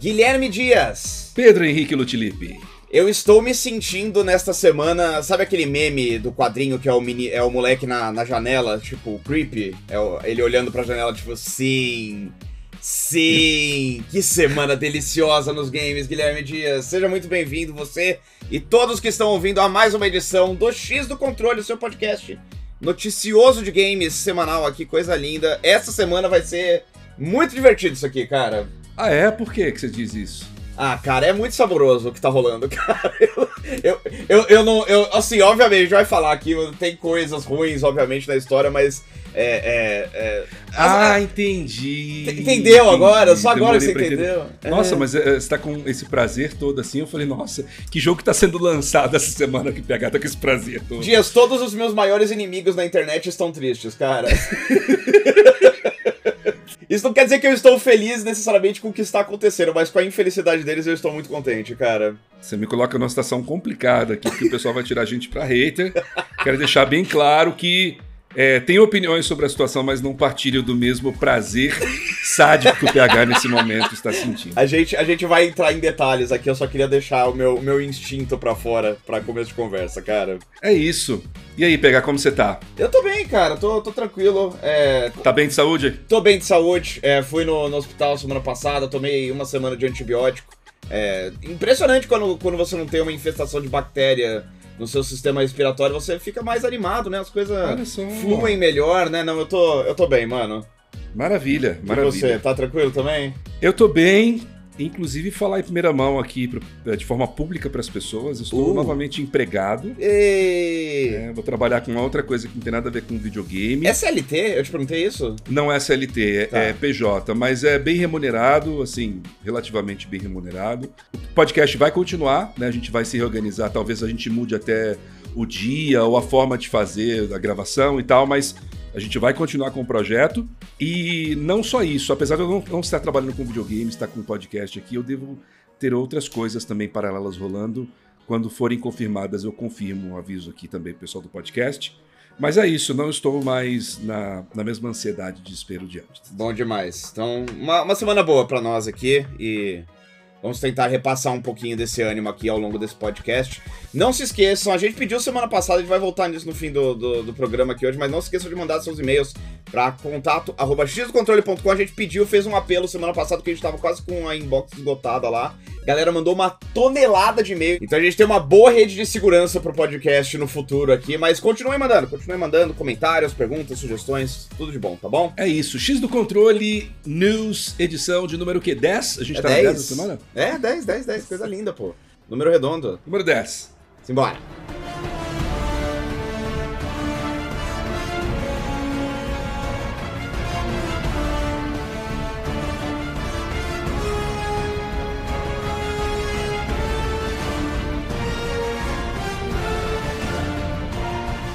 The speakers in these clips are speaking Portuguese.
Guilherme Dias. Pedro Henrique Lutilipe. Eu estou me sentindo nesta semana. Sabe aquele meme do quadrinho que é o, mini, é o moleque na, na janela, tipo, creepy? É o, ele olhando pra janela, tipo, sim. Sim! que semana deliciosa nos games, Guilherme Dias. Seja muito bem-vindo, você e todos que estão ouvindo a mais uma edição do X do Controle, seu podcast noticioso de games semanal aqui, coisa linda. Essa semana vai ser muito divertido isso aqui, cara. Ah, é? Por que, que você diz isso? Ah, cara, é muito saboroso o que tá rolando, cara. Eu, eu, eu, eu não. Eu, assim, obviamente, a gente vai falar aqui, tem coisas ruins, obviamente, na história, mas. É, é, é ah, as, entendi. Entendeu entendi, agora? Só agora você entendeu? Nossa, é. mas é, você tá com esse prazer todo assim. Eu falei, nossa, que jogo que tá sendo lançado essa semana que PH tá com esse prazer todo. Dias, todos os meus maiores inimigos na internet estão tristes, cara. Isso não quer dizer que eu estou feliz necessariamente com o que está acontecendo, mas com a infelicidade deles eu estou muito contente, cara. Você me coloca numa situação complicada aqui, porque o pessoal vai tirar a gente pra hater. Quero deixar bem claro que é, tem opiniões sobre a situação, mas não partilham do mesmo prazer sádico que o PH nesse momento está sentindo. A gente, a gente vai entrar em detalhes aqui, eu só queria deixar o meu, meu instinto para fora para começo de conversa, cara. É isso. E aí, PH, como você tá? Eu tô bem, cara, tô, tô tranquilo. É... Tá bem de saúde? Tô bem de saúde. É, fui no, no hospital semana passada, tomei uma semana de antibiótico. É impressionante quando, quando você não tem uma infestação de bactéria no seu sistema respiratório, você fica mais animado, né? As coisas fluem melhor, né? Não, eu tô, eu tô bem, mano. Maravilha, maravilha. E você, tá tranquilo também? Eu tô bem, inclusive falar em primeira mão aqui eh, de forma pública para as pessoas. Estou uh. novamente empregado. É, vou trabalhar com outra coisa que não tem nada a ver com videogame. É CLT? Eu te perguntei isso? Não é CLT, é, tá. é PJ, mas é bem remunerado, assim, relativamente bem remunerado. O podcast vai continuar, né? A gente vai se reorganizar, talvez a gente mude até o dia ou a forma de fazer a gravação e tal, mas a gente vai continuar com o projeto. E não só isso, apesar de eu não, não estar trabalhando com videogame, estar com podcast aqui, eu devo ter outras coisas também paralelas rolando. Quando forem confirmadas, eu confirmo, um aviso aqui também pro pessoal do podcast. Mas é isso, não estou mais na, na mesma ansiedade de desespero de antes. Bom demais. Então, uma, uma semana boa para nós aqui e Vamos tentar repassar um pouquinho desse ânimo aqui ao longo desse podcast. Não se esqueçam, a gente pediu semana passada, a gente vai voltar nisso no fim do, do, do programa aqui hoje, mas não se esqueçam de mandar seus e-mails para contato arroba xcontrole.com. A gente pediu, fez um apelo semana passada que a gente tava quase com a inbox esgotada lá. A galera mandou uma tonelada de e-mail. Então a gente tem uma boa rede de segurança pro podcast no futuro aqui, mas continue mandando, continue mandando comentários, perguntas, sugestões, tudo de bom, tá bom? É isso. X do Controle News, edição de número o quê? 10? A gente é tá 10? na 10 da semana? É, 10, 10, 10, coisa linda, pô. Número redondo. Número 10. Simbora.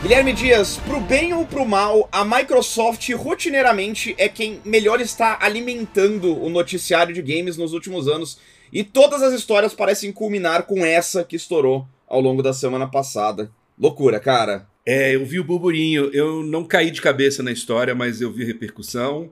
Guilherme Dias, pro bem ou pro mal, a Microsoft rotineiramente é quem melhor está alimentando o noticiário de games nos últimos anos. E todas as histórias parecem culminar com essa que estourou ao longo da semana passada. Loucura, cara. É, eu vi o burburinho. Eu não caí de cabeça na história, mas eu vi a repercussão.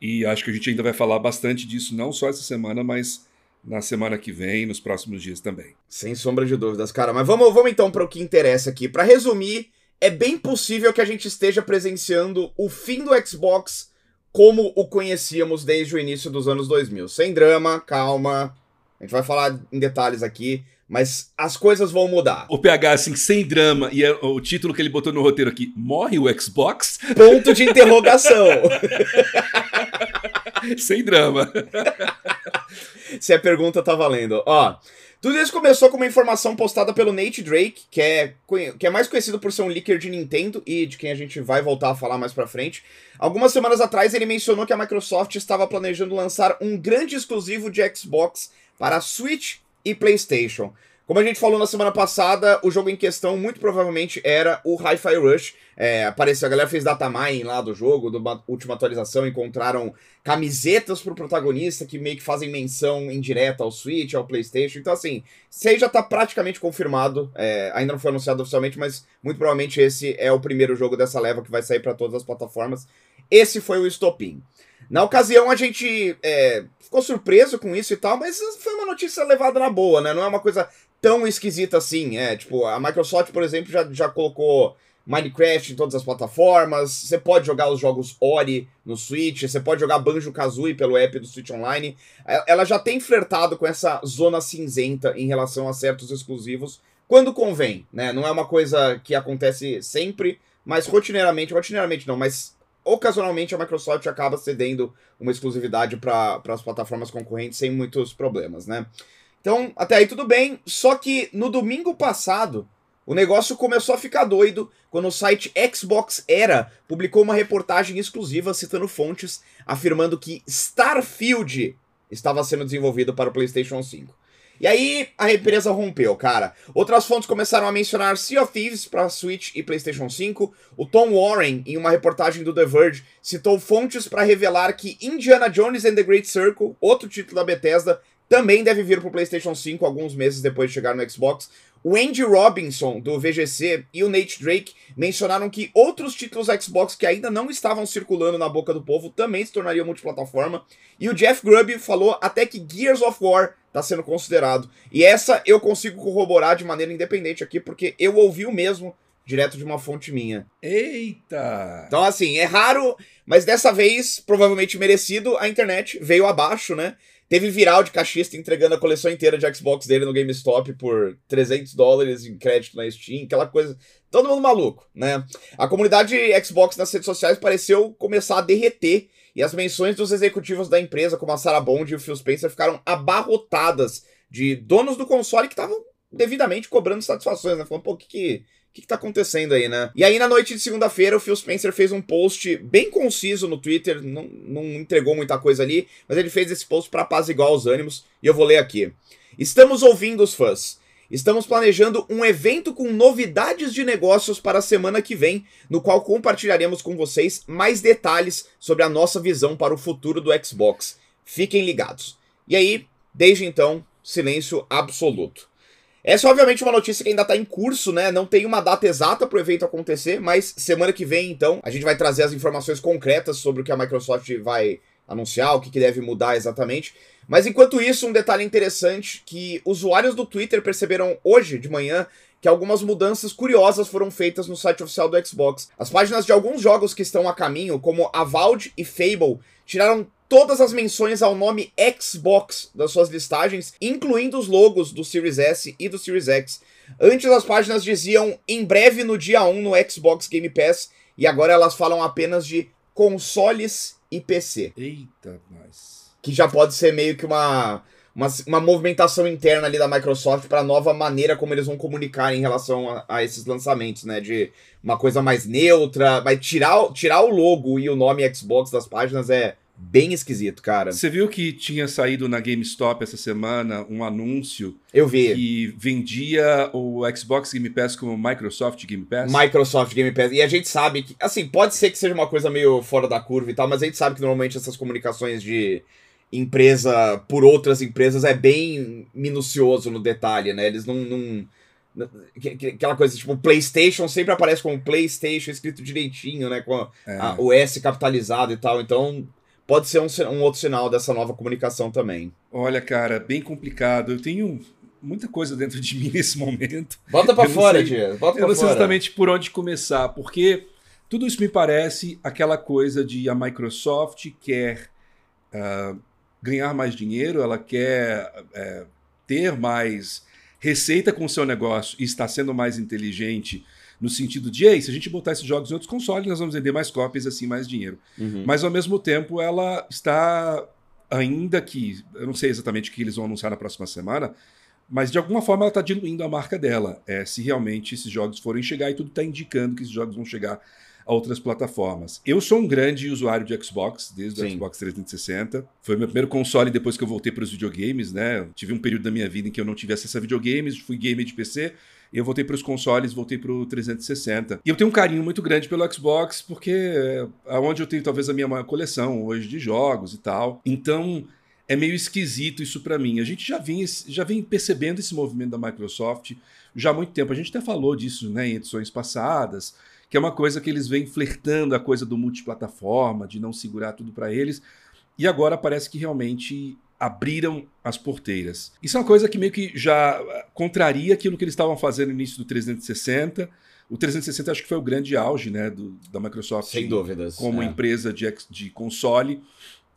E acho que a gente ainda vai falar bastante disso, não só essa semana, mas na semana que vem, nos próximos dias também. Sem sombra de dúvidas, cara. Mas vamos, vamos então para o que interessa aqui. Para resumir, é bem possível que a gente esteja presenciando o fim do Xbox como o conhecíamos desde o início dos anos 2000. Sem drama, calma. A gente vai falar em detalhes aqui, mas as coisas vão mudar. O PH, assim, sem drama, e é o título que ele botou no roteiro aqui: Morre o Xbox? Ponto de interrogação. sem drama. Se a pergunta tá valendo. Ó. Tudo isso começou com uma informação postada pelo Nate Drake, que é, que é mais conhecido por ser um leaker de Nintendo e de quem a gente vai voltar a falar mais pra frente. Algumas semanas atrás ele mencionou que a Microsoft estava planejando lançar um grande exclusivo de Xbox para Switch e PlayStation. Como a gente falou na semana passada, o jogo em questão muito provavelmente era o Hi-Fi Rush. É, apareceu, a galera fez data mining lá do jogo, da última atualização, encontraram camisetas pro protagonista que meio que fazem menção indireta ao Switch, ao PlayStation. Então, assim, isso aí já tá praticamente confirmado. É, ainda não foi anunciado oficialmente, mas muito provavelmente esse é o primeiro jogo dessa leva que vai sair para todas as plataformas. Esse foi o estopim. Na ocasião, a gente é, ficou surpreso com isso e tal, mas foi uma notícia levada na boa, né? Não é uma coisa tão esquisita assim. É, tipo, a Microsoft, por exemplo, já, já colocou Minecraft em todas as plataformas. Você pode jogar os jogos Ori no Switch, você pode jogar Banjo Kazooie pelo app do Switch Online. Ela já tem flertado com essa zona cinzenta em relação a certos exclusivos quando convém, né? Não é uma coisa que acontece sempre, mas rotineiramente, rotineiramente não, mas ocasionalmente a Microsoft acaba cedendo uma exclusividade para as plataformas concorrentes sem muitos problemas, né? Então, até aí tudo bem, só que no domingo passado, o negócio começou a ficar doido quando o site Xbox Era publicou uma reportagem exclusiva citando fontes afirmando que Starfield estava sendo desenvolvido para o PlayStation 5. E aí a empresa rompeu, cara. Outras fontes começaram a mencionar Sea of Thieves para Switch e PlayStation 5. O Tom Warren, em uma reportagem do The Verge, citou fontes para revelar que Indiana Jones and the Great Circle, outro título da Bethesda, também deve vir para o PlayStation 5 alguns meses depois de chegar no Xbox. O Andy Robinson, do VGC, e o Nate Drake mencionaram que outros títulos Xbox que ainda não estavam circulando na boca do povo também se tornariam multiplataforma. E o Jeff Grubb falou até que Gears of War está sendo considerado. E essa eu consigo corroborar de maneira independente aqui, porque eu ouvi o mesmo direto de uma fonte minha. Eita! Então, assim, é raro, mas dessa vez, provavelmente merecido, a internet veio abaixo, né? Teve viral de cachista entregando a coleção inteira de Xbox dele no GameStop por 300 dólares em crédito na Steam, aquela coisa. Todo mundo maluco, né? A comunidade Xbox nas redes sociais pareceu começar a derreter e as menções dos executivos da empresa, como a Sarah Bond e o Phil Spencer, ficaram abarrotadas de donos do console que estavam devidamente cobrando satisfações, né? Falando, pô, o que, que que, que tá acontecendo aí, né? E aí, na noite de segunda-feira, o Phil Spencer fez um post bem conciso no Twitter, não, não entregou muita coisa ali, mas ele fez esse post para apaziguar os ânimos, e eu vou ler aqui. Estamos ouvindo os fãs. Estamos planejando um evento com novidades de negócios para a semana que vem, no qual compartilharemos com vocês mais detalhes sobre a nossa visão para o futuro do Xbox. Fiquem ligados. E aí, desde então, silêncio absoluto. Essa é obviamente uma notícia que ainda está em curso, né? Não tem uma data exata para o evento acontecer, mas semana que vem, então, a gente vai trazer as informações concretas sobre o que a Microsoft vai anunciar, o que, que deve mudar exatamente. Mas enquanto isso, um detalhe interessante que usuários do Twitter perceberam hoje de manhã que algumas mudanças curiosas foram feitas no site oficial do Xbox. As páginas de alguns jogos que estão a caminho, como Avowed e Fable, tiraram todas as menções ao nome Xbox das suas listagens, incluindo os logos do Series S e do Series X. Antes as páginas diziam em breve no dia 1 no Xbox Game Pass, e agora elas falam apenas de consoles e PC. Eita, mas. Que já pode ser meio que uma uma, uma movimentação interna ali da Microsoft para nova maneira como eles vão comunicar em relação a, a, esses lançamentos, né? De uma coisa mais neutra, vai tirar, tirar o logo e o nome Xbox das páginas é bem esquisito, cara. Você viu que tinha saído na GameStop essa semana um anúncio Eu vi. que vendia o Xbox Game Pass como Microsoft Game Pass? Microsoft Game Pass. E a gente sabe que, assim, pode ser que seja uma coisa meio fora da curva e tal, mas a gente sabe que normalmente essas comunicações de empresa por outras empresas é bem minucioso no detalhe, né? Eles não, não aquela coisa, tipo, PlayStation sempre aparece como PlayStation escrito direitinho, né? Com a, é. a, o S capitalizado e tal. Então, pode ser um, um, outro sinal dessa nova comunicação também. Olha, cara, bem complicado. Eu tenho muita coisa dentro de mim nesse momento. Bota para fora, Dias. Bota eu não sei exatamente por onde começar, porque tudo isso me parece aquela coisa de a Microsoft quer. Uh, ganhar mais dinheiro, ela quer é, ter mais receita com o seu negócio e está sendo mais inteligente no sentido de, ei, se a gente botar esses jogos em outros consoles, nós vamos vender mais cópias assim mais dinheiro. Uhum. Mas ao mesmo tempo ela está ainda que, eu não sei exatamente o que eles vão anunciar na próxima semana, mas de alguma forma ela está diluindo a marca dela. É, se realmente esses jogos forem chegar e tudo está indicando que esses jogos vão chegar a outras plataformas. Eu sou um grande usuário de Xbox, desde o Xbox 360. Foi meu primeiro console depois que eu voltei para os videogames, né? Eu tive um período da minha vida em que eu não tive acesso a videogames, fui gamer de PC. Eu voltei para os consoles, voltei para o 360. E eu tenho um carinho muito grande pelo Xbox, porque é onde eu tenho talvez a minha maior coleção hoje de jogos e tal. Então, é meio esquisito isso para mim. A gente já vem, já vem percebendo esse movimento da Microsoft já há muito tempo. A gente até falou disso né, em edições passadas, que é uma coisa que eles vêm flertando a coisa do multiplataforma, de não segurar tudo para eles. E agora parece que realmente abriram as porteiras. Isso é uma coisa que meio que já contraria aquilo que eles estavam fazendo no início do 360. O 360 acho que foi o grande auge né, do, da Microsoft. Sem dúvidas. Como é. empresa de, de console.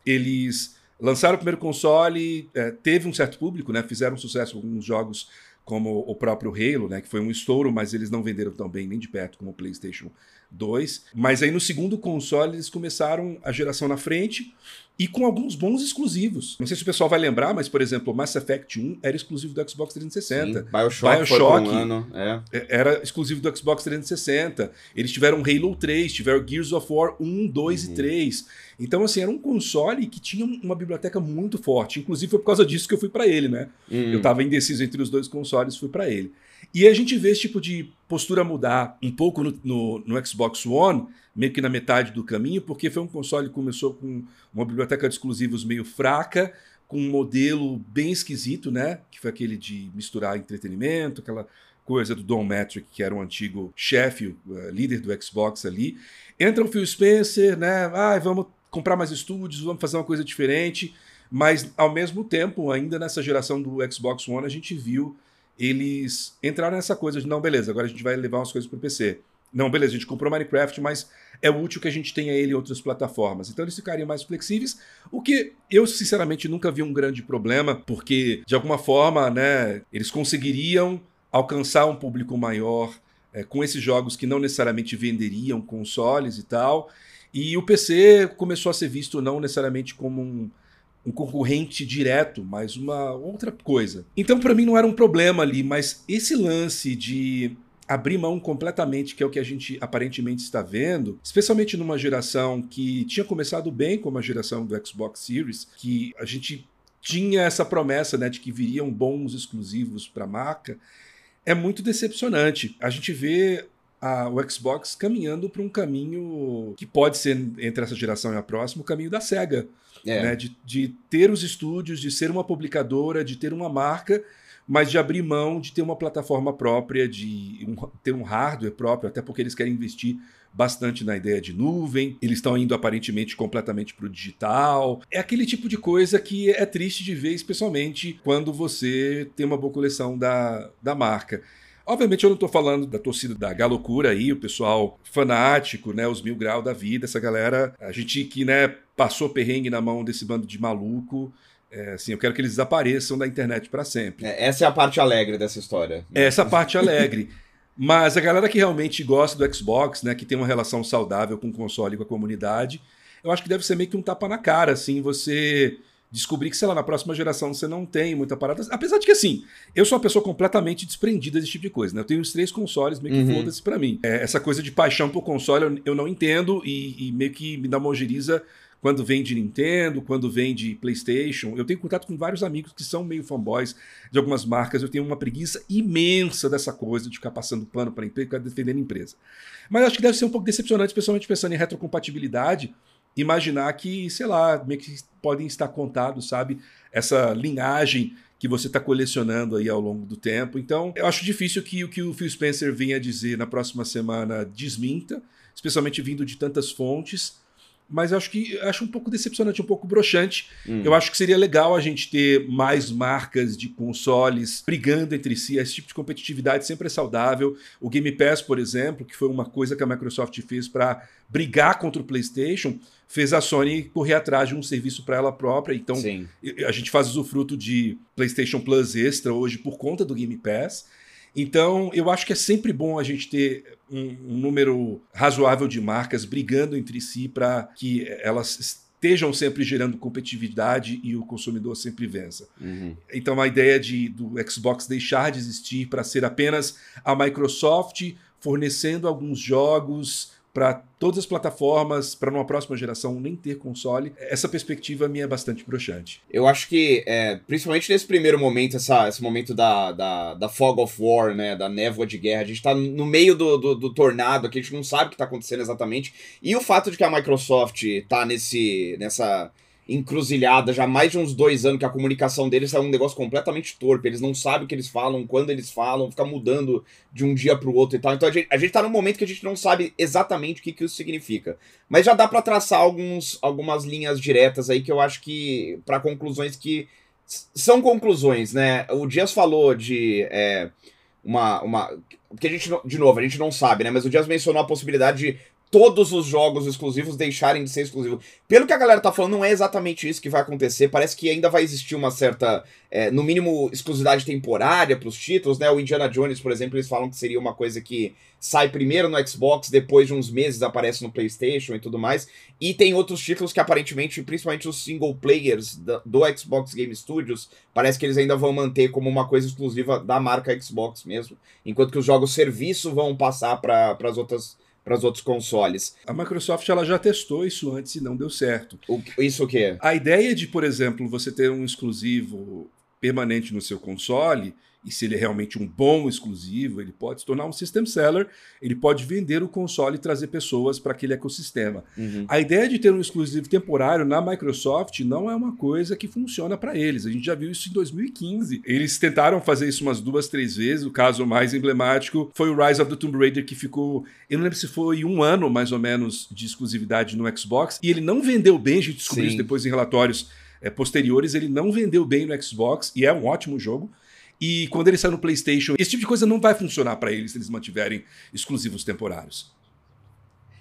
Eles lançaram o primeiro console, é, teve um certo público, né, fizeram sucesso com alguns jogos como o próprio Halo, né, que foi um estouro, mas eles não venderam tão bem nem de perto como o PlayStation 2. Mas aí no segundo console eles começaram a geração na frente e com alguns bons exclusivos. Não sei se o pessoal vai lembrar, mas, por exemplo, Mass Effect 1 era exclusivo do Xbox 360. Sim, Bioshock, Bioshock um ano, é. é. era exclusivo do Xbox 360. Eles tiveram Halo 3, tiveram Gears of War 1, 2 uhum. e 3. Então, assim, era um console que tinha uma biblioteca muito forte. Inclusive, foi por causa disso que eu fui para ele, né? Uhum. Eu estava indeciso entre os dois consoles, fui para ele. E a gente vê esse tipo de postura mudar um pouco no, no, no, Xbox One, meio que na metade do caminho, porque foi um console que começou com uma biblioteca de exclusivos meio fraca, com um modelo bem esquisito, né? Que foi aquele de misturar entretenimento, aquela coisa do Don Metric, que era um antigo chefe, uh, líder do Xbox ali. Entra o Phil Spencer, né? Ah, vamos comprar mais estúdios, vamos fazer uma coisa diferente. Mas, ao mesmo tempo, ainda nessa geração do Xbox One, a gente viu eles entraram nessa coisa de, não, beleza, agora a gente vai levar umas coisas para o PC. Não, beleza, a gente comprou Minecraft, mas é útil que a gente tenha ele em outras plataformas. Então eles ficariam mais flexíveis, o que eu sinceramente nunca vi um grande problema, porque de alguma forma, né, eles conseguiriam alcançar um público maior é, com esses jogos que não necessariamente venderiam consoles e tal. E o PC começou a ser visto não necessariamente como um um concorrente direto, mas uma outra coisa. Então, para mim, não era um problema ali, mas esse lance de abrir mão completamente, que é o que a gente aparentemente está vendo, especialmente numa geração que tinha começado bem, como a geração do Xbox Series, que a gente tinha essa promessa né, de que viriam bons exclusivos para a marca, é muito decepcionante. A gente vê a, o Xbox caminhando para um caminho que pode ser, entre essa geração e a próxima, o caminho da SEGA é. Né? De, de ter os estúdios, de ser uma publicadora, de ter uma marca, mas de abrir mão de ter uma plataforma própria, de um, ter um hardware próprio, até porque eles querem investir bastante na ideia de nuvem, eles estão indo aparentemente completamente para o digital. É aquele tipo de coisa que é triste de ver, especialmente quando você tem uma boa coleção da, da marca. Obviamente eu não estou falando da torcida da galocura aí, o pessoal fanático, né, os mil graus da vida, essa galera, a gente que, né, passou perrengue na mão desse bando de maluco, é, assim, eu quero que eles desapareçam da internet para sempre. É, essa é a parte alegre dessa história. É essa parte alegre. Mas a galera que realmente gosta do Xbox, né, que tem uma relação saudável com o console e com a comunidade, eu acho que deve ser meio que um tapa na cara, assim, você descobrir que, sei lá, na próxima geração você não tem muita parada. Apesar de que, assim, eu sou uma pessoa completamente desprendida desse tipo de coisa, né? Eu tenho os três consoles, meio que uhum. foda-se pra mim. É, essa coisa de paixão por console eu, eu não entendo e, e, meio que me dá uma ojeriza quando vem de Nintendo, quando vem de PlayStation. Eu tenho contato com vários amigos que são meio fanboys de algumas marcas. Eu tenho uma preguiça imensa dessa coisa de ficar passando pano para a empresa, ficar defendendo a empresa. Mas acho que deve ser um pouco decepcionante, especialmente pensando em retrocompatibilidade imaginar que, sei lá, meio que podem estar contados, sabe? Essa linhagem que você está colecionando aí ao longo do tempo. Então, eu acho difícil que o que o Phil Spencer venha dizer na próxima semana desminta, especialmente vindo de tantas fontes mas acho que acho um pouco decepcionante, um pouco broxante. Hum. Eu acho que seria legal a gente ter mais marcas de consoles brigando entre si. Esse tipo de competitividade sempre é saudável. O Game Pass, por exemplo, que foi uma coisa que a Microsoft fez para brigar contra o PlayStation, fez a Sony correr atrás de um serviço para ela própria. Então, Sim. a gente faz usufruto de PlayStation Plus Extra hoje por conta do Game Pass. Então, eu acho que é sempre bom a gente ter um, um número razoável de marcas brigando entre si para que elas estejam sempre gerando competitividade e o consumidor sempre vença. Uhum. Então, a ideia de, do Xbox deixar de existir para ser apenas a Microsoft fornecendo alguns jogos para todas as plataformas, para numa próxima geração nem ter console, essa perspectiva minha é bastante broxante. Eu acho que, é, principalmente nesse primeiro momento, essa, esse momento da, da, da fog of war, né, da névoa de guerra, a gente tá no meio do, do, do tornado, que a gente não sabe o que tá acontecendo exatamente, e o fato de que a Microsoft tá nesse, nessa encruzilhada já há mais de uns dois anos que a comunicação deles é um negócio completamente torpe. Eles não sabem o que eles falam, quando eles falam, fica mudando de um dia para o outro e tal. Então a gente, a gente tá num momento que a gente não sabe exatamente o que, que isso significa. Mas já dá para traçar alguns, algumas linhas diretas aí que eu acho que. para conclusões que são conclusões, né? O Dias falou de. É, uma, uma. Porque a gente, de novo, a gente não sabe, né? Mas o Dias mencionou a possibilidade de todos os jogos exclusivos deixarem de ser exclusivos. Pelo que a galera tá falando, não é exatamente isso que vai acontecer. Parece que ainda vai existir uma certa, é, no mínimo, exclusividade temporária para os títulos, né? O Indiana Jones, por exemplo, eles falam que seria uma coisa que sai primeiro no Xbox, depois de uns meses aparece no PlayStation e tudo mais. E tem outros títulos que aparentemente, principalmente os single players do, Xbox Game Studios, parece que eles ainda vão manter como uma coisa exclusiva da marca Xbox mesmo, enquanto que os jogos serviço vão passar para as outras para os outros consoles. A Microsoft ela já testou isso antes e não deu certo. O, isso o quê? A ideia de, por exemplo, você ter um exclusivo permanente no seu console e se ele é realmente um bom exclusivo, ele pode se tornar um system seller, ele pode vender o console e trazer pessoas para aquele ecossistema. Uhum. A ideia de ter um exclusivo temporário na Microsoft não é uma coisa que funciona para eles. A gente já viu isso em 2015. Eles tentaram fazer isso umas duas, três vezes. O caso mais emblemático foi o Rise of the Tomb Raider, que ficou, eu não lembro se foi um ano mais ou menos de exclusividade no Xbox, e ele não vendeu bem, a gente descobriu Sim. isso depois em relatórios é, posteriores, ele não vendeu bem no Xbox, e é um ótimo jogo. E quando ele sai no PlayStation, esse tipo de coisa não vai funcionar para eles se eles mantiverem exclusivos temporários.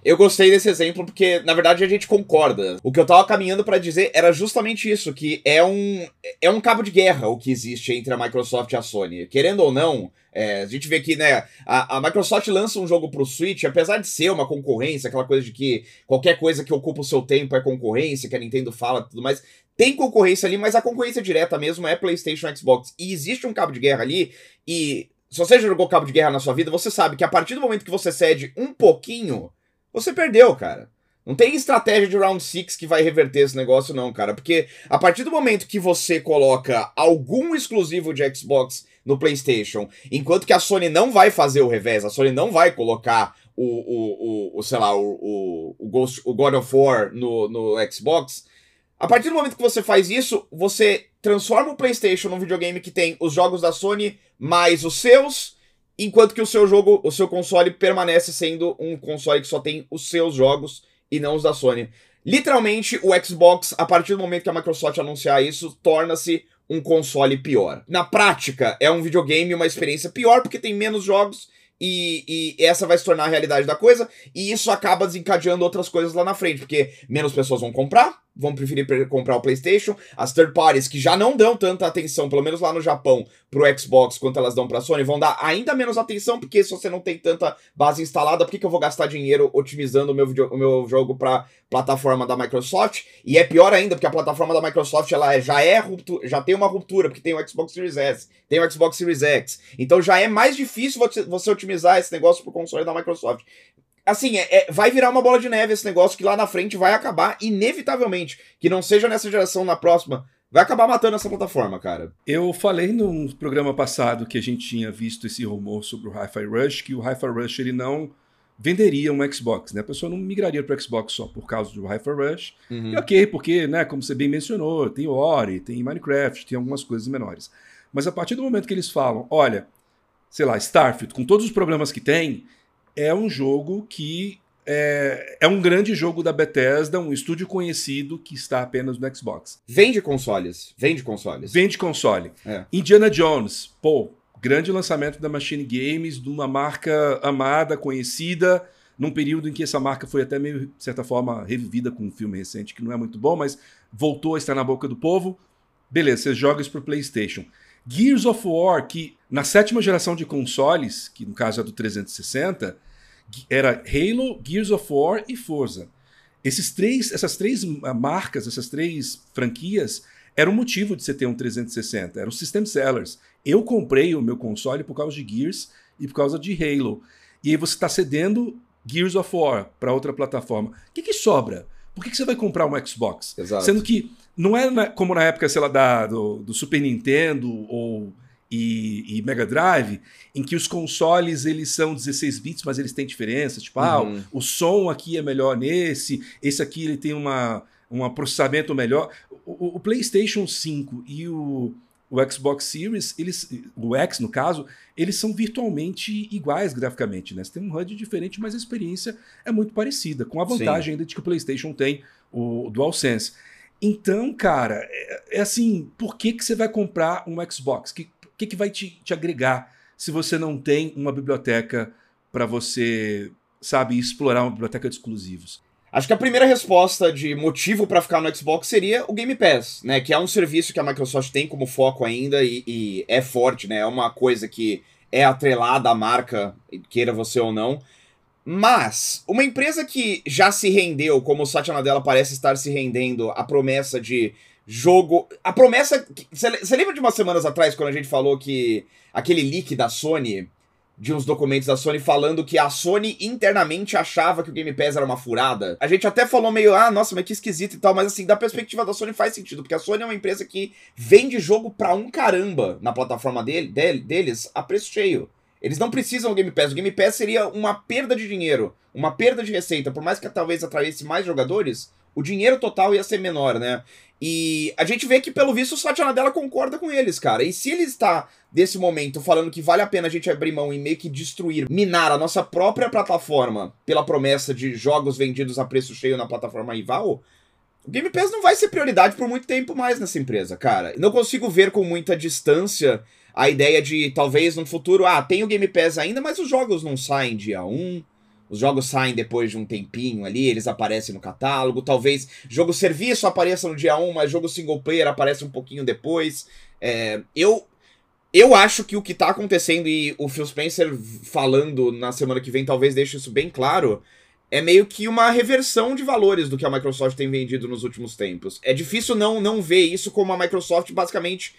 Eu gostei desse exemplo porque, na verdade, a gente concorda. O que eu tava caminhando para dizer era justamente isso, que é um, é um cabo de guerra o que existe entre a Microsoft e a Sony. Querendo ou não, é, a gente vê que, né, a, a, Microsoft lança um jogo pro Switch, apesar de ser uma concorrência, aquela coisa de que qualquer coisa que ocupa o seu tempo é concorrência, que a Nintendo fala tudo mais, tem concorrência ali, mas a concorrência direta mesmo é PlayStation Xbox. E existe um cabo de guerra ali, e se você jogou cabo de guerra na sua vida, você sabe que a partir do momento que você cede um pouquinho, você perdeu, cara. Não tem estratégia de round 6 que vai reverter esse negócio, não, cara. Porque a partir do momento que você coloca algum exclusivo de Xbox no PlayStation, enquanto que a Sony não vai fazer o revés, a Sony não vai colocar o, o, o, o sei lá, o, o, Ghost, o God of War no, no Xbox, a partir do momento que você faz isso, você transforma o PlayStation num videogame que tem os jogos da Sony mais os seus, enquanto que o seu jogo, o seu console permanece sendo um console que só tem os seus jogos e não os da Sony. Literalmente, o Xbox, a partir do momento que a Microsoft anunciar isso, torna-se um console pior. Na prática, é um videogame uma experiência pior porque tem menos jogos e, e, essa vai se tornar a realidade da coisa, e isso acaba desencadeando outras coisas lá na frente, porque menos pessoas vão comprar, vão preferir comprar o PlayStation. As third parties que já não dão tanta atenção, pelo menos lá no Japão, pro Xbox quanto elas dão pra Sony, vão dar ainda menos atenção, porque se você não tem tanta base instalada, por que, que eu vou gastar dinheiro otimizando o meu, video, o meu jogo pra plataforma da Microsoft? E é pior ainda, porque a plataforma da Microsoft ela é, já é ruptura, já tem uma ruptura, porque tem o Xbox Series S, tem o Xbox Series X. Então já é mais difícil você, você otimizar esse negócio pro console da Microsoft assim, é, é, vai virar uma bola de neve esse negócio que lá na frente vai acabar, inevitavelmente. Que não seja nessa geração, na próxima. Vai acabar matando essa plataforma, cara. Eu falei no programa passado que a gente tinha visto esse rumor sobre o Hi-Fi Rush, que o Hi-Fi Rush ele não venderia um Xbox, né? A pessoa não migraria para o Xbox só por causa do Hi-Fi Rush. Uhum. E ok, porque, né, como você bem mencionou, tem Ori, tem Minecraft, tem algumas coisas menores. Mas a partir do momento que eles falam, olha, sei lá, Starfield, com todos os problemas que tem, é um jogo que é, é, um grande jogo da Bethesda, um estúdio conhecido que está apenas no Xbox. Vende consoles. Vende consoles. Vende console. É. Indiana Jones, pô, grande lançamento da Machine Games, de uma marca amada, conhecida, num período em que essa marca foi até meio, de certa forma, revivida com um filme recente que não é muito bom, mas voltou a estar na boca do povo. Beleza, você joga isso pro PlayStation. Gears of War, que na sétima geração de consoles, que no caso é do 360, era Halo, Gears of War e Forza. Esses três, essas três ah, marcas, essas três franquias, eram o motivo de você ter um 360, eram system sellers. Eu comprei o meu console por causa de Gears e por causa de Halo. E aí você está cedendo Gears of War para outra plataforma. O que, que sobra? Por que, que você vai comprar um Xbox? Exato. Sendo que não é como na época, sei lá, da, do, do Super Nintendo ou e, e, Mega Drive, em que os consoles eles são 16 bits, mas eles têm diferenças. Tipo, ah, uhum. o, o som aqui é melhor nesse, esse aqui ele tem uma, um processamento melhor. O, o, PlayStation 5 e o, o Xbox Series, eles, o X no caso, eles são virtualmente iguais graficamente, né? Você tem um HUD diferente, mas a experiência é muito parecida, com a vantagem Sim. ainda de que o PlayStation tem o DualSense. Então, cara, é, é, assim, por que, que você vai comprar um Xbox? Que, que, que vai te, te agregar se você não tem uma biblioteca para você, sabe, explorar uma biblioteca de exclusivos? Acho que a primeira resposta de motivo para ficar no Xbox seria o Game Pass, né? Que é um serviço que a Microsoft tem como foco ainda e, e é forte, né? É uma coisa que é atrelada à marca, queira você ou não. Mas, uma empresa que já se rendeu, como o Satya Nadella parece estar se rendendo, a promessa de jogo. A promessa. Você lembra de umas semanas atrás, quando a gente falou que aquele leak da Sony de uns documentos da Sony falando que a Sony internamente achava que o Game Pass era uma furada. A gente até falou meio, ah, nossa, mas que esquisito e tal, mas assim, da perspectiva da Sony faz sentido, porque a Sony é uma empresa que vende jogo pra um caramba na plataforma dele, dele, deles a preço cheio. Eles não precisam do Game Pass. O Game Pass seria uma perda de dinheiro, uma perda de receita. Por mais que talvez atraísse mais jogadores, o dinheiro total ia ser menor, né? E a gente vê que, pelo visto, o Satya Nadella concorda com eles, cara. E se ele está, desse momento, falando que vale a pena a gente abrir mão e meio que destruir, minar a nossa própria plataforma pela promessa de jogos vendidos a preço cheio na plataforma rival, o Game Pass não vai ser prioridade por muito tempo mais nessa empresa, cara. Não consigo ver com muita distância a ideia de, talvez, no futuro, ah, tem o Game Pass ainda, mas os jogos não saem dia 1, os jogos saem depois de um tempinho ali, eles aparecem no catálogo. Talvez jogo serviço apareça no dia 1, mas jogo single player aparece um pouquinho depois. É, eu eu acho que o que tá acontecendo, e o Phil Spencer falando na semana que vem talvez deixe isso bem claro, é meio que uma reversão de valores do que a Microsoft tem vendido nos últimos tempos. É difícil não, não ver isso como a Microsoft basicamente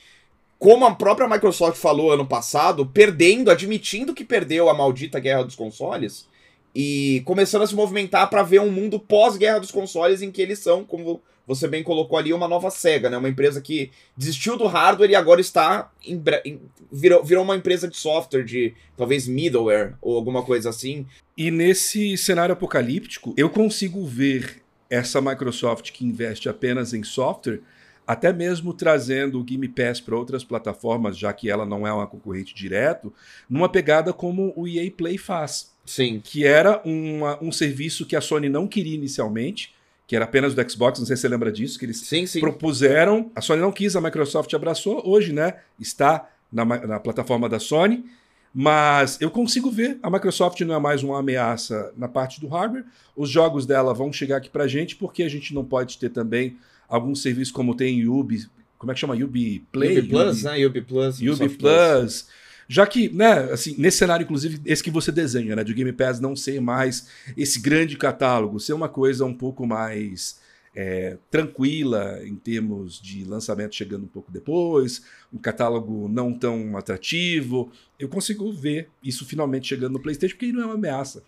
como a própria Microsoft falou ano passado, perdendo, admitindo que perdeu a maldita guerra dos consoles e começando a se movimentar para ver um mundo pós-guerra dos consoles em que eles são, como você bem colocou ali, uma nova SEGA, né? Uma empresa que desistiu do hardware e agora está em, em, virou, virou uma empresa de software, de talvez middleware ou alguma coisa assim. E nesse cenário apocalíptico, eu consigo ver essa Microsoft que investe apenas em software, até mesmo trazendo o Game Pass para outras plataformas, já que ela não é uma concorrente direto, numa pegada como o EA Play faz. Sim. Que era uma, um serviço que a Sony não queria inicialmente, que era apenas do Xbox, não sei se você lembra disso, que eles sim, sim. propuseram. A Sony não quis, a Microsoft abraçou. Hoje, né, está na, na plataforma da Sony. Mas eu consigo ver, a Microsoft não é mais uma ameaça na parte do hardware. Os jogos dela vão chegar aqui pra gente, porque a gente não pode ter também alguns serviços como tem Ubi, como é que chama? Ubi Play? Ubi Plus, Ubi, né? Ubi Plus. Ubi Plus. Plus já que, né, assim, nesse cenário, inclusive, esse que você desenha, né, de Game Pass não ser mais esse grande catálogo, ser uma coisa um pouco mais é, tranquila em termos de lançamento chegando um pouco depois, um catálogo não tão atrativo, eu consigo ver isso finalmente chegando no PlayStation, porque não é uma ameaça.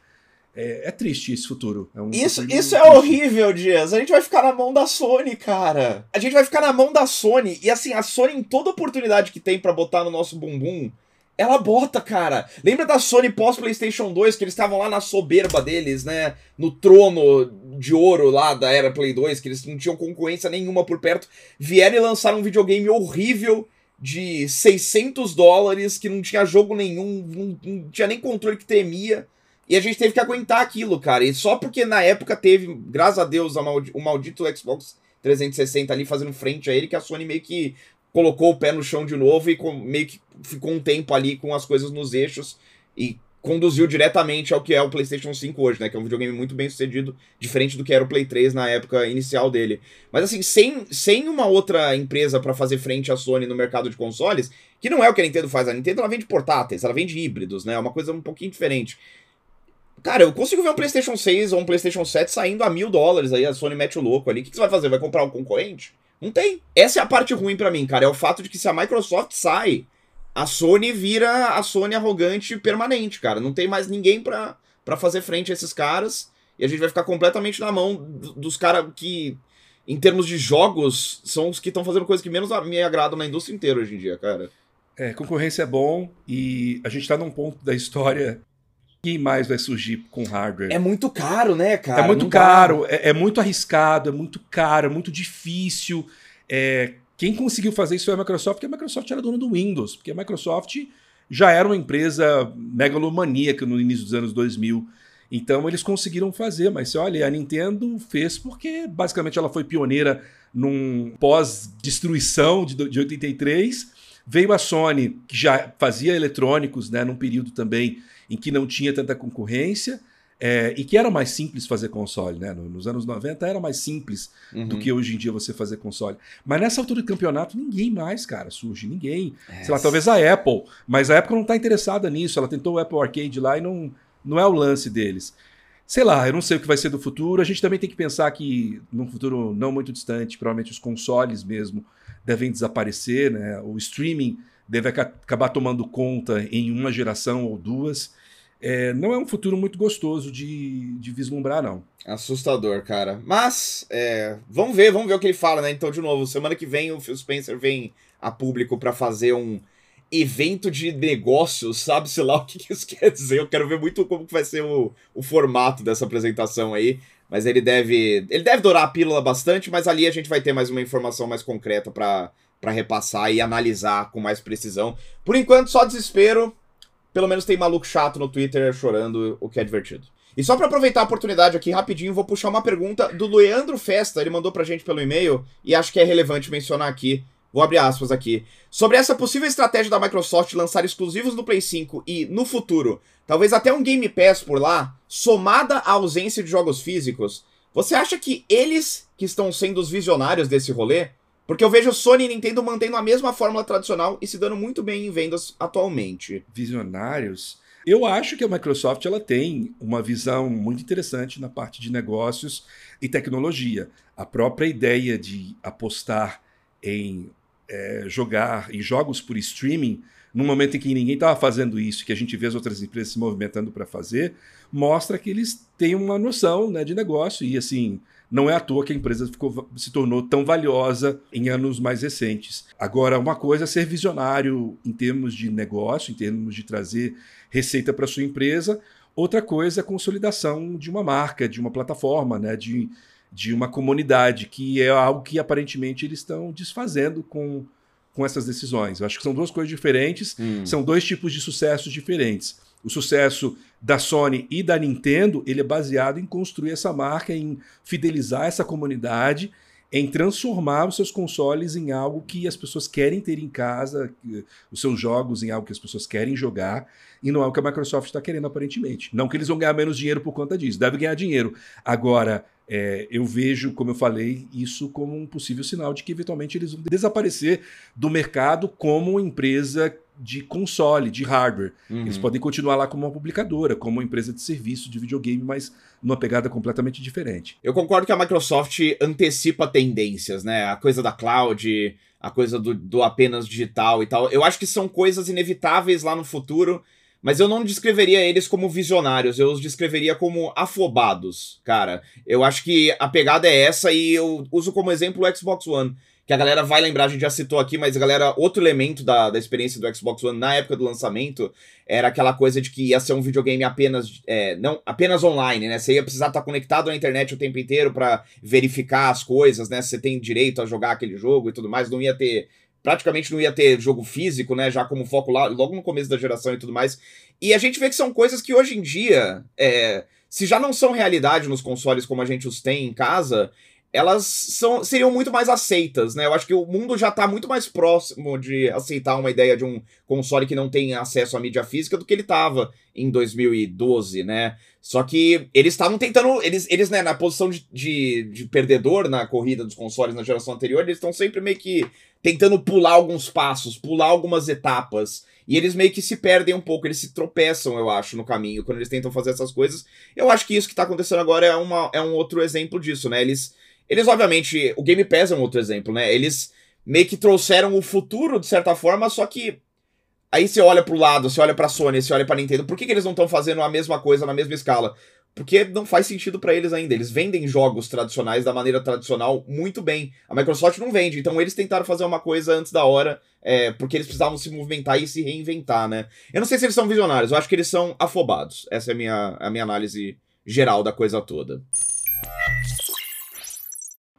É, é, triste esse futuro. É um isso isso é horrível, Dias. A gente vai ficar na mão da Sony, cara. A gente vai ficar na mão da Sony. E assim, a Sony, em toda oportunidade que tem para botar no nosso bumbum, ela bota, cara. Lembra da Sony pós PlayStation 2 que eles estavam lá na soberba deles, né? No trono de ouro lá da era Play 2, que eles não tinham concorrência nenhuma por perto. Vieram e lançaram um videogame horrível de 600 dólares, que não tinha jogo nenhum, não, não tinha nem controle que tremia. E a gente teve que aguentar aquilo, cara. E só porque na época teve, graças a Deus, o maldito Xbox 360 ali fazendo frente a ele, que a Sony meio que colocou o pé no chão de novo e com, meio que ficou um tempo ali com as coisas nos eixos e conduziu diretamente ao que é o PlayStation 5 hoje, né? Que é um videogame muito bem sucedido, diferente do que era o Play 3 na época inicial dele. Mas assim, sem, sem uma outra empresa para fazer frente à Sony no mercado de consoles, que não é o que a Nintendo faz. A Nintendo ela vende portáteis, ela vende híbridos, né? É uma coisa um pouquinho diferente. Cara, eu consigo ver um PlayStation 6 ou um PlayStation 7 saindo a mil dólares aí, a Sony mete o louco ali. O que, você vai fazer? Vai comprar um concorrente? Não tem. Essa é a parte ruim para mim, cara. É o fato de que se a Microsoft sai, a Sony vira a Sony arrogante permanente, cara. Não tem mais ninguém pra, para fazer frente a esses caras. E a gente vai ficar completamente na mão dos caras que, em termos de jogos, são os que estão fazendo coisas que menos me agradam na indústria inteira hoje em dia, cara. É, concorrência é bom e a gente tá num ponto da história quem mais vai surgir com hardware? É muito caro, né, cara? É muito Não caro, é, é, muito arriscado, é muito caro, é muito difícil. É, quem conseguiu fazer isso foi a Microsoft, porque a Microsoft era dona do Windows, porque a Microsoft já era uma empresa megalomaníaca no início dos anos 2000. Então eles conseguiram fazer, mas olha, a Nintendo fez porque basicamente ela foi pioneira num pós-destruição de, de 83. Veio a Sony, que já fazia eletrônicos, né, num período também em que não tinha tanta concorrência é, e que era mais simples fazer console, né? Nos anos 90 era mais simples uhum. do que hoje em dia você fazer console. Mas nessa altura do campeonato, ninguém mais, cara, surge. Ninguém. É. Sei lá, talvez a Apple. Mas a Apple não está interessada nisso. Ela tentou o Apple Arcade lá e não, não é o lance deles. Sei lá, eu não sei o que vai ser do futuro. A gente também tem que pensar que num futuro não muito distante, provavelmente os consoles mesmo devem desaparecer, né? O streaming deve acabar tomando conta em uma geração ou duas é, não é um futuro muito gostoso de, de vislumbrar, não. Assustador, cara. Mas, é, vamos ver, vamos ver o que ele fala, né? Então, de novo, semana que vem o Phil Spencer vem a público para fazer um evento de negócios, sabe-se lá o que isso quer dizer. Eu quero ver muito como vai ser o, o formato dessa apresentação aí. Mas ele deve. Ele deve dourar a pílula bastante, mas ali a gente vai ter mais uma informação mais concreta para repassar e analisar com mais precisão. Por enquanto, só desespero. Pelo menos tem maluco chato no Twitter chorando, o que é divertido. E só para aproveitar a oportunidade aqui rapidinho, vou puxar uma pergunta do Leandro Festa, ele mandou pra gente pelo e-mail e acho que é relevante mencionar aqui. Vou abrir aspas aqui. Sobre essa possível estratégia da Microsoft lançar exclusivos no Play 5 e, no futuro, talvez até um Game Pass por lá, somada à ausência de jogos físicos, você acha que eles que estão sendo os visionários desse rolê porque eu vejo Sony e Nintendo mantendo a mesma fórmula tradicional e se dando muito bem em vendas atualmente. Visionários? Eu acho que a Microsoft ela tem uma visão muito interessante na parte de negócios e tecnologia. A própria ideia de apostar em é, jogar em jogos por streaming, no momento em que ninguém estava fazendo isso, que a gente vê as outras empresas se movimentando para fazer, mostra que eles têm uma noção né, de negócio e assim não é à toa que a empresa ficou, se tornou tão valiosa em anos mais recentes. Agora, uma coisa é ser visionário em termos de negócio, em termos de trazer receita para sua empresa, outra coisa é a consolidação de uma marca, de uma plataforma, né, de, de uma comunidade, que é algo que aparentemente eles estão desfazendo com, com essas decisões. Eu acho que são duas coisas diferentes, hum. são dois tipos de sucessos diferentes. O sucesso da Sony e da Nintendo, ele é baseado em construir essa marca, em fidelizar essa comunidade, em transformar os seus consoles em algo que as pessoas querem ter em casa, os seus jogos em algo que as pessoas querem jogar, e não é o que a Microsoft está querendo aparentemente. Não que eles vão ganhar menos dinheiro por conta disso, deve ganhar dinheiro. Agora, é, eu vejo, como eu falei, isso como um possível sinal de que eventualmente eles vão desaparecer do mercado como empresa de console, de hardware. Uhum. Eles podem continuar lá como uma publicadora, como uma empresa de serviço de videogame, mas numa pegada completamente diferente. Eu concordo que a Microsoft antecipa tendências, né? A coisa da cloud, a coisa do, do apenas digital e tal. Eu acho que são coisas inevitáveis lá no futuro, mas eu não descreveria eles como visionários, eu os descreveria como afobados, cara. Eu acho que a pegada é essa e eu uso como exemplo o Xbox One que a galera vai lembrar, a gente já citou aqui, mas galera, outro elemento da, da experiência do Xbox One na época do lançamento era aquela coisa de que ia ser um videogame apenas, é, não, apenas online, né? Você ia precisar estar conectado à internet o tempo inteiro para verificar as coisas, né? Você tem direito a jogar aquele jogo e tudo mais, não ia ter praticamente não ia ter jogo físico, né? Já como foco lá, logo no começo da geração e tudo mais. E a gente vê que são coisas que hoje em dia, é, se já não são realidade nos consoles como a gente os tem em casa, elas são, seriam muito mais aceitas, né? Eu acho que o mundo já tá muito mais próximo de aceitar uma ideia de um console que não tem acesso à mídia física do que ele tava em 2012, né? Só que eles estavam tentando. Eles, eles, né, na posição de, de, de, perdedor na corrida dos consoles na geração anterior, eles estão sempre meio que tentando pular alguns passos, pular algumas etapas. E eles meio que se perdem um pouco, eles se tropeçam, eu acho, no caminho, quando eles tentam fazer essas coisas. Eu acho que isso que tá acontecendo agora é, uma, é um outro exemplo disso, né? Eles eles, obviamente, o Game Pass é um outro exemplo, né? Eles meio que trouxeram o futuro, de certa forma, só que Aí você olha pro lado, você olha pra Sony, você olha pra Nintendo, por que, que eles não estão fazendo a mesma coisa na mesma escala? Porque não faz sentido para eles ainda. Eles vendem jogos tradicionais da maneira tradicional muito bem. A Microsoft não vende, então eles tentaram fazer uma coisa antes da hora, é, porque eles precisavam se movimentar e se reinventar, né? Eu não sei se eles são visionários, eu acho que eles são afobados. Essa é a minha, a minha análise geral da coisa toda.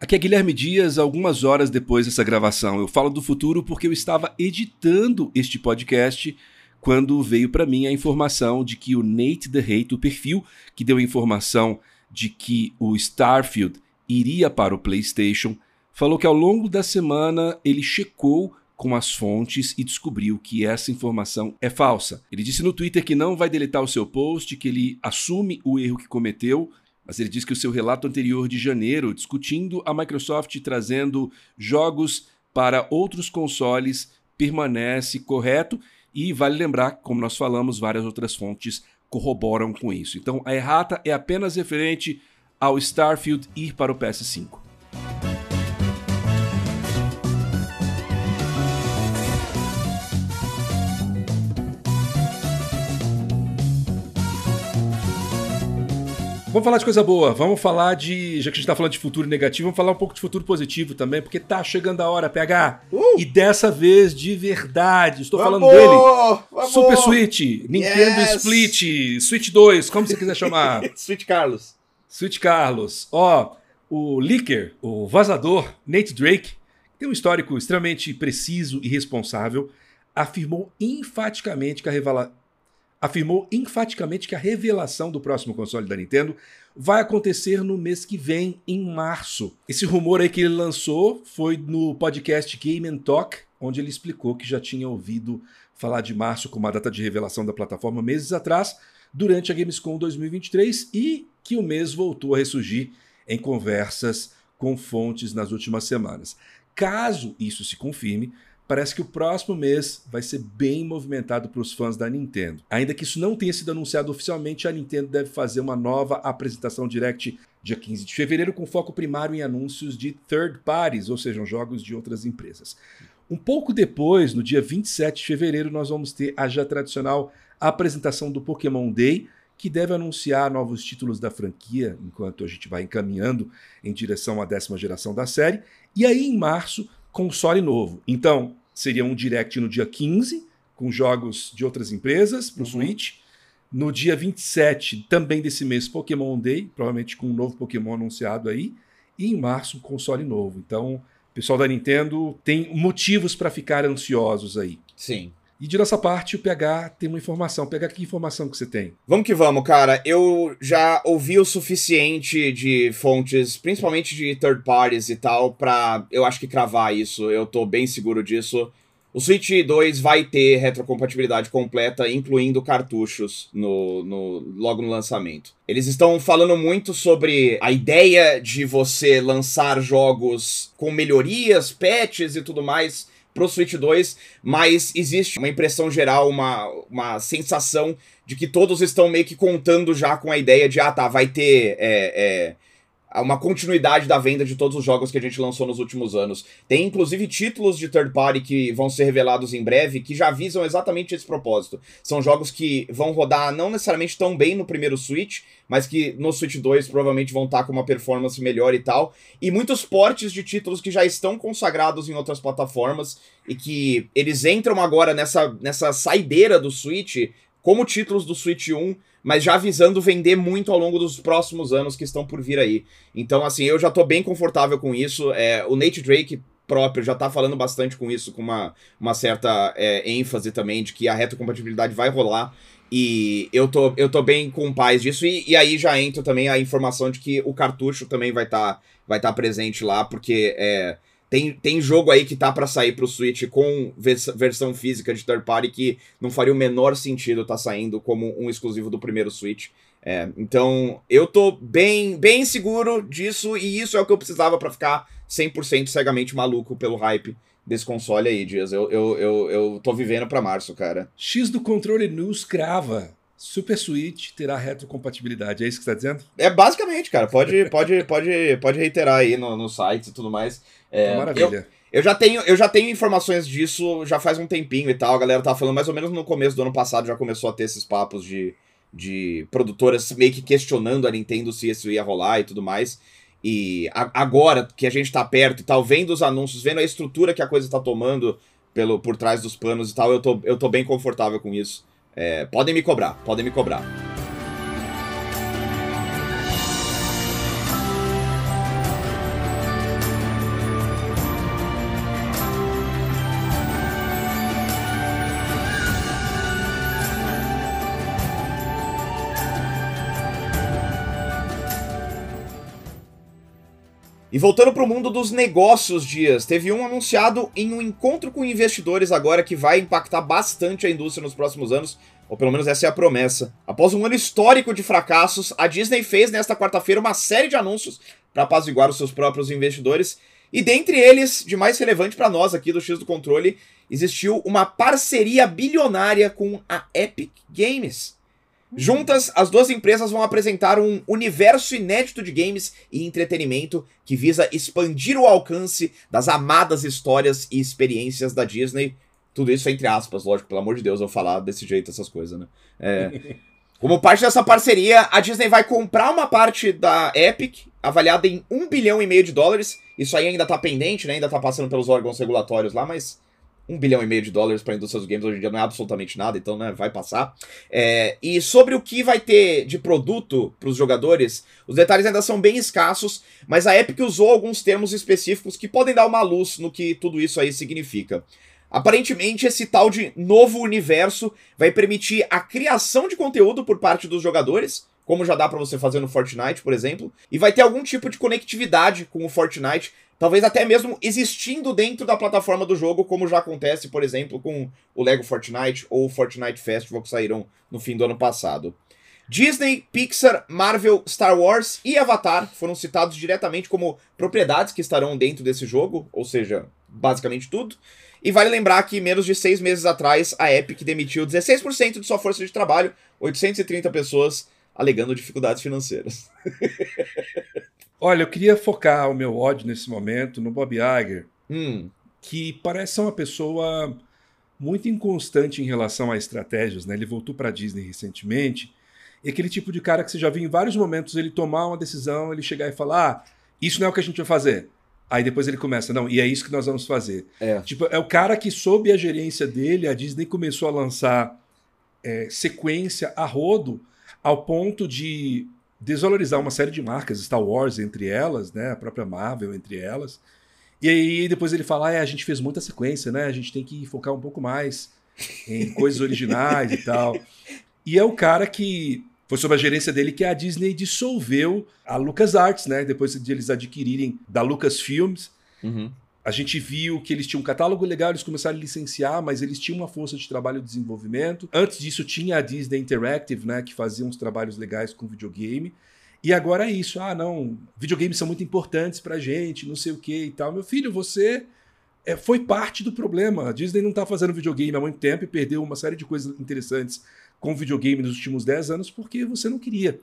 Aqui é Guilherme Dias, algumas horas depois dessa gravação. Eu falo do futuro porque eu estava editando este podcast quando veio para mim a informação de que o Nate The Hate, o perfil que deu a informação de que o Starfield iria para o PlayStation, falou que ao longo da semana ele checou com as fontes e descobriu que essa informação é falsa. Ele disse no Twitter que não vai deletar o seu post, que ele assume o erro que cometeu mas ele diz que o seu relato anterior de janeiro, discutindo a Microsoft trazendo jogos para outros consoles, permanece correto e vale lembrar, como nós falamos, várias outras fontes corroboram com isso. Então a errata é apenas referente ao Starfield ir para o PS5. Vamos falar de coisa boa, vamos falar de. Já que a gente tá falando de futuro negativo, vamos falar um pouco de futuro positivo também, porque tá chegando a hora, PH. Uh! E dessa vez de verdade. Estou vamos, falando dele. Vamos. Super Switch, Nintendo yes. Split, Switch 2, como você quiser chamar. Switch Carlos. Switch Carlos. Ó, o leaker, o vazador, Nate Drake, tem um histórico extremamente preciso e responsável, afirmou enfaticamente que a, afirmou enfaticamente que a revelação do próximo console da Nintendo vai acontecer no mês que vem, em março. Esse rumor aí que ele lançou foi no podcast Game Talk, onde ele explicou que já tinha ouvido falar de março como a data de revelação da plataforma meses atrás, durante a Gamescom 2023 e que o mês voltou a ressurgir em conversas com fontes nas últimas semanas. Caso isso se confirme, parece que o próximo mês vai ser bem movimentado para os fãs da Nintendo. Ainda que isso não tenha sido anunciado oficialmente, a Nintendo deve fazer uma nova apresentação Direct dia 15 de fevereiro com foco primário em anúncios de third parties, ou seja, jogos de outras empresas. Um pouco depois, no dia 27 de fevereiro, nós vamos ter a já tradicional apresentação do Pokémon Day, que deve anunciar novos títulos da franquia, enquanto a gente vai encaminhando em direção à décima geração da série. E aí, em março, console novo. Então, seria um direct no dia 15, com jogos de outras empresas para o uhum. Switch. No dia 27, também desse mês, Pokémon Day, provavelmente com um novo Pokémon anunciado aí. E em março, um console novo. Então, o pessoal da Nintendo tem motivos para ficar ansiosos aí. Sim. E de nossa parte, o PH tem uma informação. PH, que informação que você tem? Vamos que vamos, cara. Eu já ouvi o suficiente de fontes, principalmente de third parties e tal, pra eu acho que cravar isso. Eu tô bem seguro disso. O Switch 2 vai ter retrocompatibilidade completa, incluindo cartuchos no, no, logo no lançamento. Eles estão falando muito sobre a ideia de você lançar jogos com melhorias, patches e tudo mais pro Switch 2, mas existe uma impressão geral, uma, uma sensação de que todos estão meio que contando já com a ideia de, ah tá, vai ter é, é, uma continuidade da venda de todos os jogos que a gente lançou nos últimos anos. Tem inclusive títulos de third party que vão ser revelados em breve que já visam exatamente esse propósito. São jogos que vão rodar não necessariamente tão bem no primeiro Switch, mas que no Switch 2 provavelmente vão estar com uma performance melhor e tal. E muitos portes de títulos que já estão consagrados em outras plataformas e que eles entram agora nessa, nessa saideira do Switch como títulos do Switch 1 mas já visando vender muito ao longo dos próximos anos que estão por vir aí. Então, assim, eu já tô bem confortável com isso. É, o Nate Drake próprio já tá falando bastante com isso, com uma, uma certa é, ênfase também de que a retrocompatibilidade vai rolar. E eu tô, eu tô bem com paz disso. E, e aí já entra também a informação de que o cartucho também vai estar tá, vai tá presente lá, porque é, tem, tem jogo aí que tá para sair pro Switch com vers versão física de third party que não faria o menor sentido tá saindo como um exclusivo do primeiro Switch. É, então, eu tô bem, bem seguro disso e isso é o que eu precisava para ficar 100% cegamente maluco pelo hype desse console aí, Dias. Eu, eu, eu, eu tô vivendo para março, cara. X do controle News crava. Super Switch terá retrocompatibilidade. É isso que você tá dizendo? É basicamente, cara. Pode, pode, pode, pode reiterar aí no, no site e tudo mais. É, maravilha. Eu já tenho, eu já tenho informações disso já faz um tempinho e tal. A galera tá falando mais ou menos no começo do ano passado já começou a ter esses papos de, de produtoras meio que questionando a Nintendo se isso ia rolar e tudo mais. E a, agora que a gente tá perto e tal, vendo os anúncios, vendo a estrutura que a coisa tá tomando pelo, por trás dos panos e tal, eu tô, eu tô bem confortável com isso. É, podem me cobrar, podem me cobrar. E voltando para o mundo dos negócios, Dias, teve um anunciado em um encontro com investidores agora que vai impactar bastante a indústria nos próximos anos, ou pelo menos essa é a promessa. Após um ano histórico de fracassos, a Disney fez nesta quarta-feira uma série de anúncios para apaziguar os seus próprios investidores, e dentre eles, de mais relevante para nós aqui do X do Controle, existiu uma parceria bilionária com a Epic Games. Juntas, as duas empresas vão apresentar um universo inédito de games e entretenimento que visa expandir o alcance das amadas histórias e experiências da Disney. Tudo isso entre aspas, lógico, pelo amor de Deus, eu falar desse jeito essas coisas, né? É, como parte dessa parceria, a Disney vai comprar uma parte da Epic, avaliada em um bilhão e meio de dólares. Isso aí ainda tá pendente, né? Ainda tá passando pelos órgãos regulatórios lá, mas um bilhão e meio de dólares para a indústria dos games hoje em dia não é absolutamente nada, então né, vai passar. É, e sobre o que vai ter de produto para os jogadores, os detalhes ainda são bem escassos, mas a Epic usou alguns termos específicos que podem dar uma luz no que tudo isso aí significa. Aparentemente, esse tal de novo universo vai permitir a criação de conteúdo por parte dos jogadores, como já dá para você fazer no Fortnite, por exemplo, e vai ter algum tipo de conectividade com o Fortnite Talvez até mesmo existindo dentro da plataforma do jogo, como já acontece, por exemplo, com o Lego Fortnite ou o Fortnite Festival que saíram no fim do ano passado. Disney, Pixar, Marvel, Star Wars e Avatar foram citados diretamente como propriedades que estarão dentro desse jogo, ou seja, basicamente tudo. E vale lembrar que menos de seis meses atrás a Epic demitiu 16% de sua força de trabalho, 830 pessoas, alegando dificuldades financeiras. Olha, eu queria focar o meu ódio nesse momento no Bob Iger, hum. que parece ser uma pessoa muito inconstante em relação a estratégias, né? Ele voltou para a Disney recentemente, e aquele tipo de cara que você já viu em vários momentos ele tomar uma decisão, ele chegar e falar: "Ah, isso não é o que a gente vai fazer". Aí depois ele começa, não, e é isso que nós vamos fazer. É. Tipo, é o cara que, sob a gerência dele, a Disney começou a lançar é, sequência a rodo, ao ponto de desvalorizar uma série de marcas, Star Wars entre elas, né, a própria Marvel entre elas. E aí depois ele fala, ah, é, a gente fez muita sequência, né? A gente tem que focar um pouco mais em coisas originais e tal. E é o cara que foi sob a gerência dele que a Disney dissolveu a LucasArts, né? Depois de eles adquirirem da Lucasfilms. Uhum. A gente viu que eles tinham um catálogo legal, eles começaram a licenciar, mas eles tinham uma força de trabalho de desenvolvimento. Antes disso, tinha a Disney Interactive, né, que fazia uns trabalhos legais com videogame. E agora é isso. Ah, não, videogames são muito importantes pra gente, não sei o que e tal. Meu filho, você é, foi parte do problema. A Disney não tá fazendo videogame há muito tempo e perdeu uma série de coisas interessantes com videogame nos últimos 10 anos porque você não queria.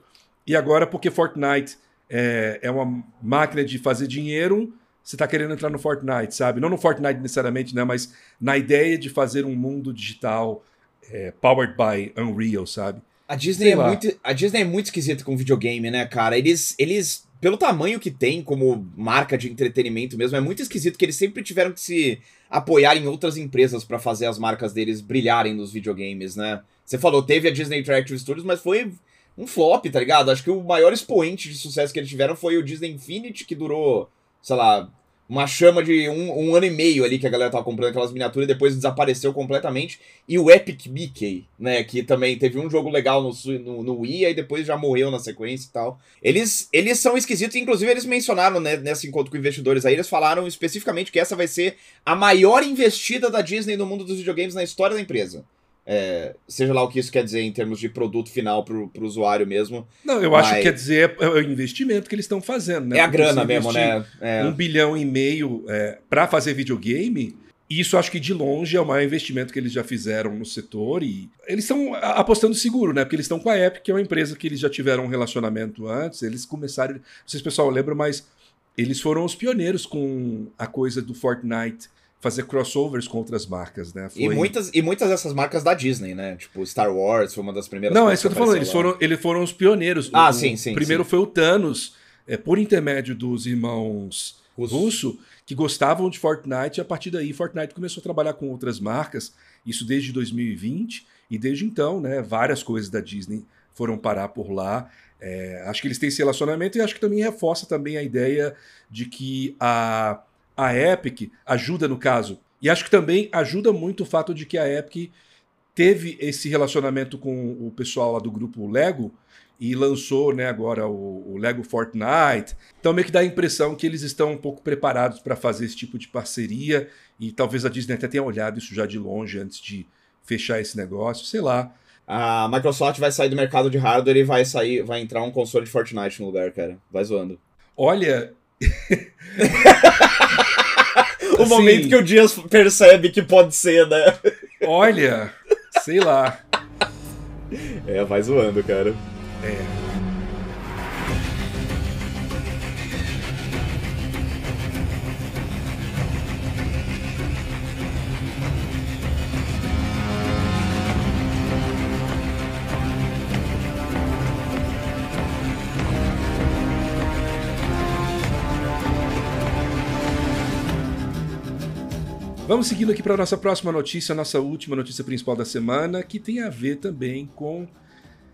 E agora, porque Fortnite é, é uma máquina de fazer dinheiro você está querendo entrar no Fortnite, sabe? Não no Fortnite necessariamente, né? Mas na ideia de fazer um mundo digital é, powered by Unreal, sabe? A Disney, é muito, a Disney é muito esquisita com videogame, né, cara? Eles, eles, pelo tamanho que tem como marca de entretenimento mesmo, é muito esquisito que eles sempre tiveram que se apoiar em outras empresas para fazer as marcas deles brilharem nos videogames, né? Você falou, teve a Disney Interactive Studios, mas foi um flop, tá ligado? Acho que o maior expoente de sucesso que eles tiveram foi o Disney Infinity, que durou, sei lá, uma chama de um, um, ano e meio ali que a galera tava comprando aquelas miniaturas e depois desapareceu completamente. E o Epic Mickey, né? Que também teve um jogo legal no, no, no Wii e depois já morreu na sequência e tal. Eles, eles são esquisitos, inclusive eles mencionaram né, nesse encontro com investidores aí, eles falaram especificamente que essa vai ser a maior investida da Disney no mundo dos videogames na história da empresa. É, seja lá o que isso quer dizer em termos de produto final para o usuário mesmo. Não, eu mas... acho que quer dizer é, é o investimento que eles estão fazendo, né? É a grana mesmo, né? É. Um bilhão e meio é, para fazer videogame. Isso acho que de longe é o maior investimento que eles já fizeram no setor e eles estão apostando seguro, né? Porque eles estão com a Epic, que é uma empresa que eles já tiveram um relacionamento antes. Eles começaram, não sei se o pessoal lembra, mas eles foram os pioneiros com a coisa do Fortnite fazer crossovers com outras marcas, né? Foi... E, muitas, e muitas dessas marcas da Disney, né? Tipo, Star Wars foi uma das primeiras. Não, é isso que eu tô falando. Eles foram, eles foram os pioneiros. Ah, o, sim, sim. Primeiro sim. foi o Thanos, é, por intermédio dos irmãos Russo. Russo, que gostavam de Fortnite, e a partir daí Fortnite começou a trabalhar com outras marcas, isso desde 2020, e desde então, né, várias coisas da Disney foram parar por lá. É, acho que eles têm esse relacionamento e acho que também reforça também a ideia de que a a Epic ajuda no caso. E acho que também ajuda muito o fato de que a Epic teve esse relacionamento com o pessoal lá do grupo Lego e lançou né, agora o, o, Lego Fortnite. Então meio que dá a impressão que eles estão um pouco preparados para fazer esse tipo de parceria e talvez a Disney até tenha olhado isso já de longe antes de fechar esse negócio, sei lá. A Microsoft vai sair do mercado de hardware e vai sair, vai entrar um console de Fortnite no lugar, cara. Vai zoando. Olha, o assim, momento que o Dias percebe que pode ser, né? Olha, sei lá. É, vai zoando, cara. É. Vamos seguindo aqui para a nossa próxima notícia, a nossa última notícia principal da semana, que tem a ver também com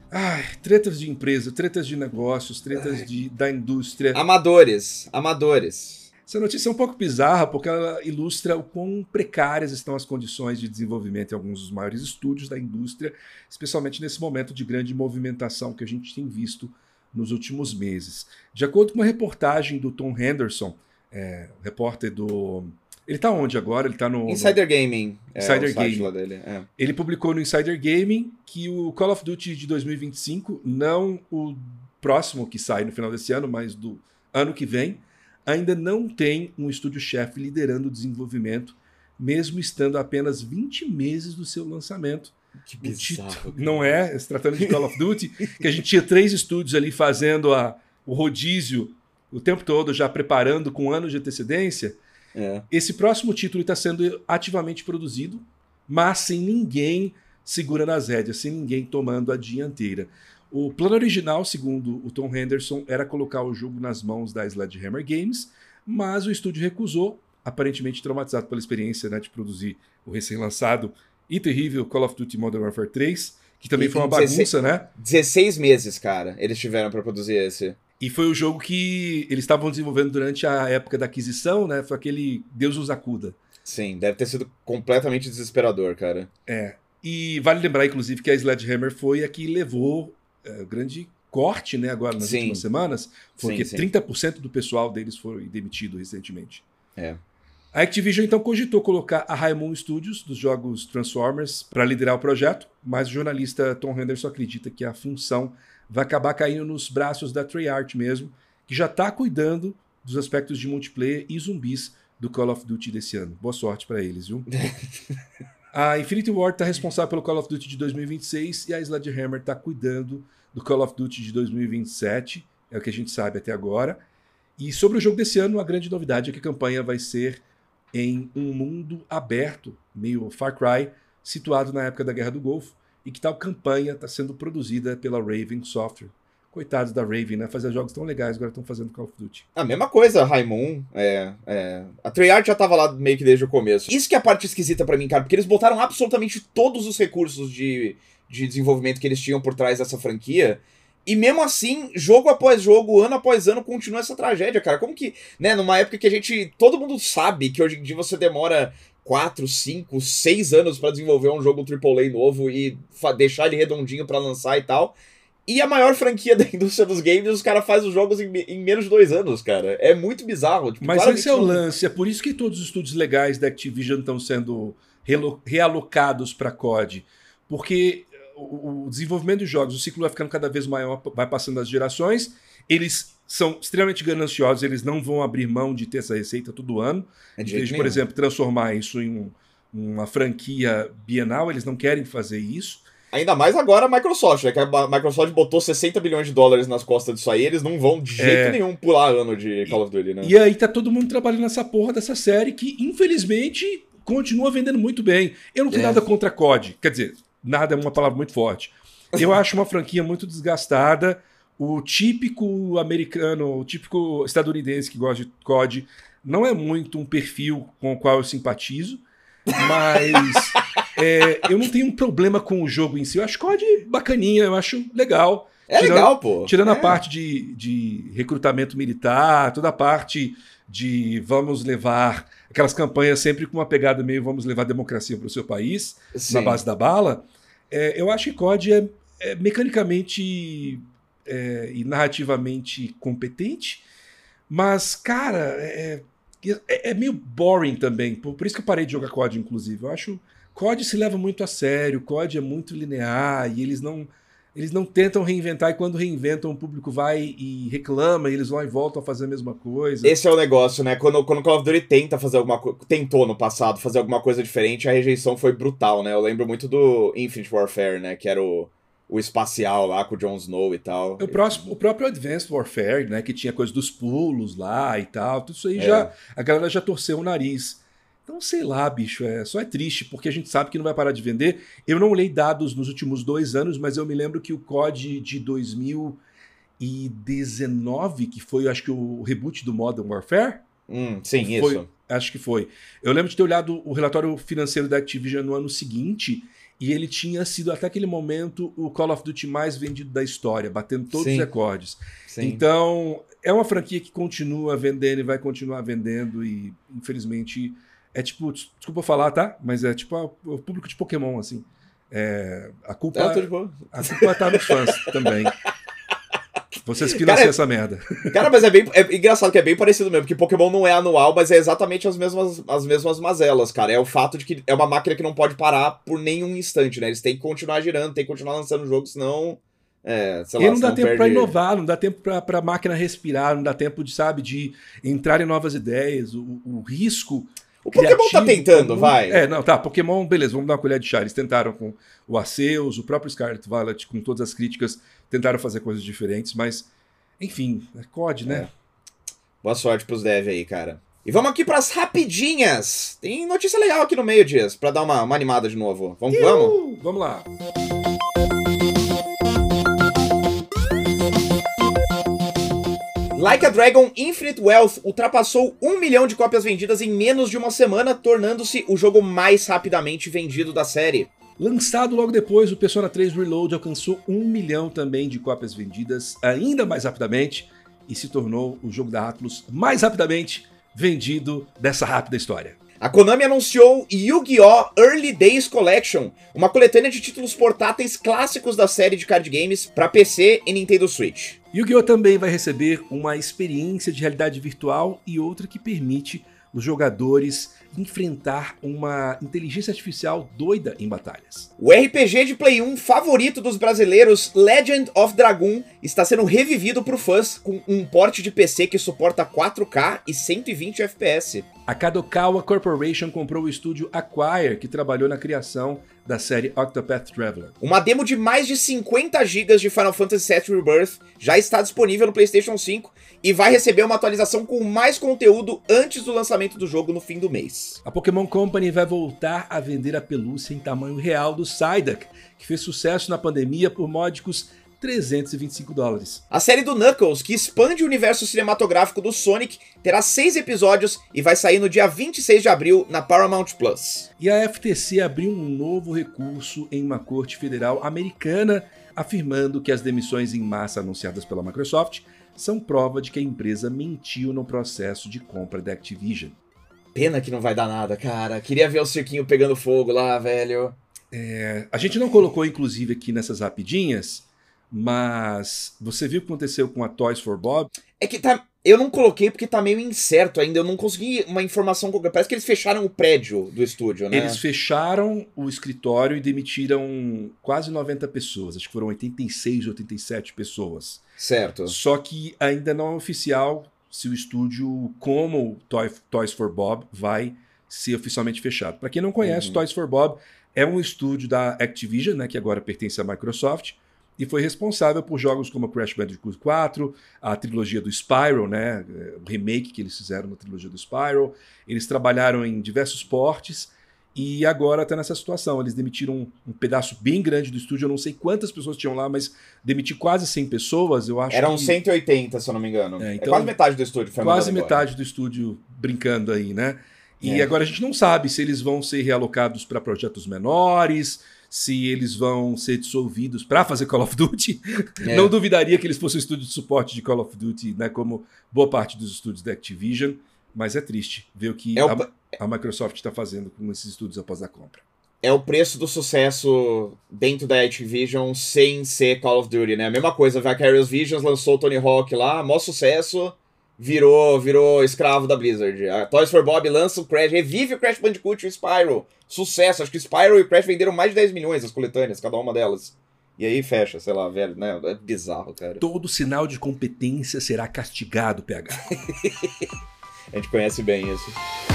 ai, tretas de empresa, tretas de negócios, tretas de, da indústria. Amadores, amadores. Essa notícia é um pouco bizarra porque ela ilustra o quão precárias estão as condições de desenvolvimento em alguns dos maiores estúdios da indústria, especialmente nesse momento de grande movimentação que a gente tem visto nos últimos meses. De acordo com uma reportagem do Tom Henderson, é, repórter do ele tá onde agora? Ele tá no. Insider no... Gaming. É, Insider Gaming. Dele, é. Ele publicou no Insider Gaming que o Call of Duty de 2025, não o próximo que sai no final desse ano, mas do ano que vem, ainda não tem um estúdio-chefe liderando o desenvolvimento, mesmo estando apenas 20 meses do seu lançamento. Que bizarro. Não é? Se tratando de Call of Duty, que a gente tinha três estúdios ali fazendo a, o rodízio o tempo todo, já preparando com anos de antecedência. É. Esse próximo título está sendo ativamente produzido, mas sem ninguém segurando as rédeas, sem ninguém tomando a dianteira. O plano original, segundo o Tom Henderson, era colocar o jogo nas mãos da Sledgehammer Games, mas o estúdio recusou, aparentemente traumatizado pela experiência né, de produzir o recém-lançado e terrível Call of Duty Modern Warfare 3, que também e, foi uma 16, bagunça, né? 16 meses, cara, eles tiveram para produzir esse. E foi o jogo que eles estavam desenvolvendo durante a época da aquisição, né? Foi aquele Deus nos acuda. Sim, deve ter sido completamente desesperador, cara. É. E vale lembrar, inclusive, que a Sledgehammer foi a que levou é, grande corte, né, agora nas sim. últimas semanas, porque sim, sim. 30% do pessoal deles foi demitido recentemente. É. A Activision então cogitou colocar a Raimon Studios dos jogos Transformers para liderar o projeto, mas o jornalista Tom Henderson acredita que a função vai acabar caindo nos braços da Treyarch mesmo, que já está cuidando dos aspectos de multiplayer e zumbis do Call of Duty desse ano. Boa sorte para eles, viu? a Infinity Ward está responsável pelo Call of Duty de 2026 e a Sledgehammer está cuidando do Call of Duty de 2027, é o que a gente sabe até agora. E sobre o jogo desse ano, a grande novidade é que a campanha vai ser em um mundo aberto, meio Far Cry, situado na época da Guerra do Golfo, e que tal campanha está sendo produzida pela Raven Software. Coitados da Raven, né? Fazer jogos tão legais, agora estão fazendo Call of Duty. A mesma coisa, Raimon. É, é... A Treyarch já tava lá meio que desde o começo. Isso que é a parte esquisita para mim, cara, porque eles botaram absolutamente todos os recursos de, de desenvolvimento que eles tinham por trás dessa franquia. E mesmo assim, jogo após jogo, ano após ano, continua essa tragédia, cara. Como que, né, numa época que a gente. Todo mundo sabe que hoje em dia você demora 4, 5, 6 anos para desenvolver um jogo AAA novo e deixar ele redondinho para lançar e tal. E a maior franquia da indústria dos games, os caras fazem os jogos em, em, menos de dois anos, cara. É muito bizarro. Tipo, Mas esse é o lance, é por isso que todos os estúdios legais da Activision estão sendo realocados para COD. Porque o, o desenvolvimento de jogos, o ciclo vai ficando cada vez maior, vai passando as gerações, eles são extremamente gananciosos, eles não vão abrir mão de ter essa receita todo ano. É em vez de, por exemplo, transformar isso em um, uma franquia bienal, eles não querem fazer isso. Ainda mais agora a Microsoft, né? Que a Microsoft botou 60 bilhões de dólares nas costas disso aí, eles não vão de jeito é... nenhum pular ano de Call of Duty, né? E aí tá todo mundo trabalhando nessa porra dessa série que, infelizmente, continua vendendo muito bem. Eu não tenho é. nada contra COD. Quer dizer, nada é uma palavra muito forte. Eu acho uma franquia muito desgastada. O típico americano, o típico estadunidense que gosta de COD não é muito um perfil com o qual eu simpatizo, mas é, eu não tenho um problema com o jogo em si. Eu acho COD bacaninha, eu acho legal. É tirando, legal, pô. Tirando é. a parte de, de recrutamento militar, toda a parte de vamos levar aquelas campanhas sempre com uma pegada meio vamos levar democracia para o seu país, Sim. na base da bala. É, eu acho que COD é, é mecanicamente é, e narrativamente competente, mas, cara, é, é, é, meio boring também. Por, por, isso que eu parei de jogar COD, inclusive. Eu acho. COD se leva muito a sério, COD é muito linear e eles não. Eles não tentam reinventar e quando reinventam o público vai e reclama e eles vão e voltam a fazer a mesma coisa. Esse é o negócio, né? Quando, quando o Call of Duty tenta fazer alguma coisa, tentou no passado fazer alguma coisa diferente, a rejeição foi brutal, né? Eu lembro muito do Infinite Warfare, né? Que era o, o espacial lá com o Jon Snow e tal. O, próximo, o próprio Advanced Warfare, né, que tinha coisa dos pulos lá e tal, tudo isso aí é. já a galera já torceu o nariz. Então, sei lá, bicho, é, só é triste, porque a gente sabe que não vai parar de vender. Eu não olhei dados nos últimos dois anos, mas eu me lembro que o COD de 2019, que foi, acho que, o reboot do Modern Warfare. Hum, sim, foi, isso. Acho que foi. Eu lembro de ter olhado o relatório financeiro da Activision no ano seguinte e ele tinha sido até aquele momento o Call of Duty mais vendido da história, batendo todos Sim. os recordes. Sim. Então, é uma franquia que continua vendendo e vai continuar vendendo e infelizmente é tipo, desculpa falar, tá? Mas é tipo a, o público de Pokémon assim. É, a culpa é, a culpa tá nos fãs também. Vocês financiam cara, essa merda. Cara, mas é bem é engraçado que é bem parecido mesmo, porque Pokémon não é anual, mas é exatamente as mesmas, as mesmas mazelas, cara. É o fato de que é uma máquina que não pode parar por nenhum instante, né? Eles têm que continuar girando, têm que continuar lançando jogo, senão. É, lá, e não dá tempo perde... para inovar, não dá tempo para a máquina respirar, não dá tempo de, sabe, de entrar em novas ideias. O, o risco o Pokémon tá tentando, vai. É, não, tá. Pokémon, beleza, vamos dar uma colher de chá. Eles tentaram com o Arceus, o próprio Scarlet Violet, com todas as críticas, tentaram fazer coisas diferentes, mas, enfim, é COD, né? É. Boa sorte pros dev aí, cara. E vamos aqui pras rapidinhas. Tem notícia legal aqui no meio, Dias, pra dar uma, uma animada de novo. Vamos, vamos? Vamos lá. Like a Dragon Infinite Wealth ultrapassou um milhão de cópias vendidas em menos de uma semana, tornando-se o jogo mais rapidamente vendido da série. Lançado logo depois, o Persona 3 Reload alcançou um milhão também de cópias vendidas ainda mais rapidamente e se tornou o jogo da Atlus mais rapidamente vendido dessa rápida história. A Konami anunciou Yu-Gi-Oh! Early Days Collection, uma coletânea de títulos portáteis clássicos da série de card games para PC e Nintendo Switch. Yu-Gi-Oh! também vai receber uma experiência de realidade virtual e outra que permite os jogadores enfrentar uma inteligência artificial doida em batalhas. O RPG de Play 1 favorito dos brasileiros, Legend of Dragoon, está sendo revivido por fãs com um porte de PC que suporta 4K e 120 FPS. A Kadokawa Corporation comprou o estúdio Acquire, que trabalhou na criação da série Octopath Traveler. Uma demo de mais de 50 GB de Final Fantasy VII Rebirth já está disponível no PlayStation 5 e vai receber uma atualização com mais conteúdo antes do lançamento do jogo no fim do mês. A Pokémon Company vai voltar a vender a pelúcia em tamanho real do Psyduck, que fez sucesso na pandemia por módicos 325 dólares. A série do Knuckles, que expande o universo cinematográfico do Sonic, terá seis episódios e vai sair no dia 26 de abril na Paramount Plus. E a FTC abriu um novo recurso em uma corte federal americana, afirmando que as demissões em massa anunciadas pela Microsoft são prova de que a empresa mentiu no processo de compra da Activision. Pena que não vai dar nada, cara. Queria ver o cirquinho pegando fogo lá, velho. É, a gente não colocou, inclusive, aqui nessas rapidinhas, mas você viu o que aconteceu com a Toys for Bob? É que tá. Eu não coloquei porque tá meio incerto ainda. Eu não consegui uma informação concreta. Parece que eles fecharam o prédio do estúdio, né? Eles fecharam o escritório e demitiram quase 90 pessoas. Acho que foram 86, 87 pessoas. Certo. Só que ainda não é oficial se o estúdio, como Toy, Toys for Bob, vai ser oficialmente fechado. Para quem não conhece, uhum. Toys for Bob é um estúdio da Activision, né, que agora pertence à Microsoft, e foi responsável por jogos como Crash Bandicoot 4, a trilogia do Spyro, né, o remake que eles fizeram na trilogia do Spyro. Eles trabalharam em diversos portes e agora está nessa situação. Eles demitiram um, um, pedaço bem grande do estúdio. Eu não sei quantas pessoas tinham lá, mas demitir quase 100 pessoas, eu acho Eram que... 180, se eu não me engano. É, então, é quase metade do estúdio. Foi quase metade do estúdio brincando aí, né? E é. agora a gente não sabe se eles vão ser realocados para projetos menores, se eles vão ser dissolvidos para fazer Call of Duty. É. Não duvidaria que eles fossem um estúdio de suporte de Call of Duty, né, como boa parte dos estúdios da Activision. Mas é triste ver o que é o... A, a Microsoft está fazendo com esses estúdios após a compra. É o preço do sucesso dentro da Activision sem ser Call of Duty, né? A mesma coisa, Vicarious Visions lançou o Tony Hawk lá, maior sucesso, virou virou escravo da Blizzard. A Toys for Bob lança o Crash, revive o Crash Bandicoot e o Spyro. Sucesso, acho que o Spyro e o Crash venderam mais de 10 milhões as coletâneas, cada uma delas. E aí fecha, sei lá, velho, né? É bizarro, cara. Todo sinal de competência será castigado, PH. A gente conhece bem isso.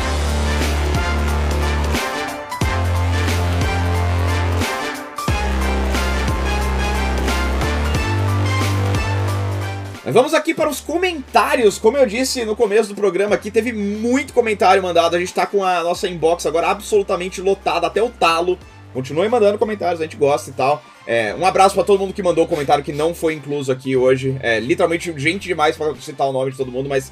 Vamos aqui para os comentários. Como eu disse no começo do programa aqui, teve muito comentário mandado. A gente está com a nossa inbox agora absolutamente lotada até o talo. Continuem mandando comentários, a gente gosta e tal. É, um abraço para todo mundo que mandou comentário que não foi incluso aqui hoje. É, literalmente gente demais para citar o nome de todo mundo, mas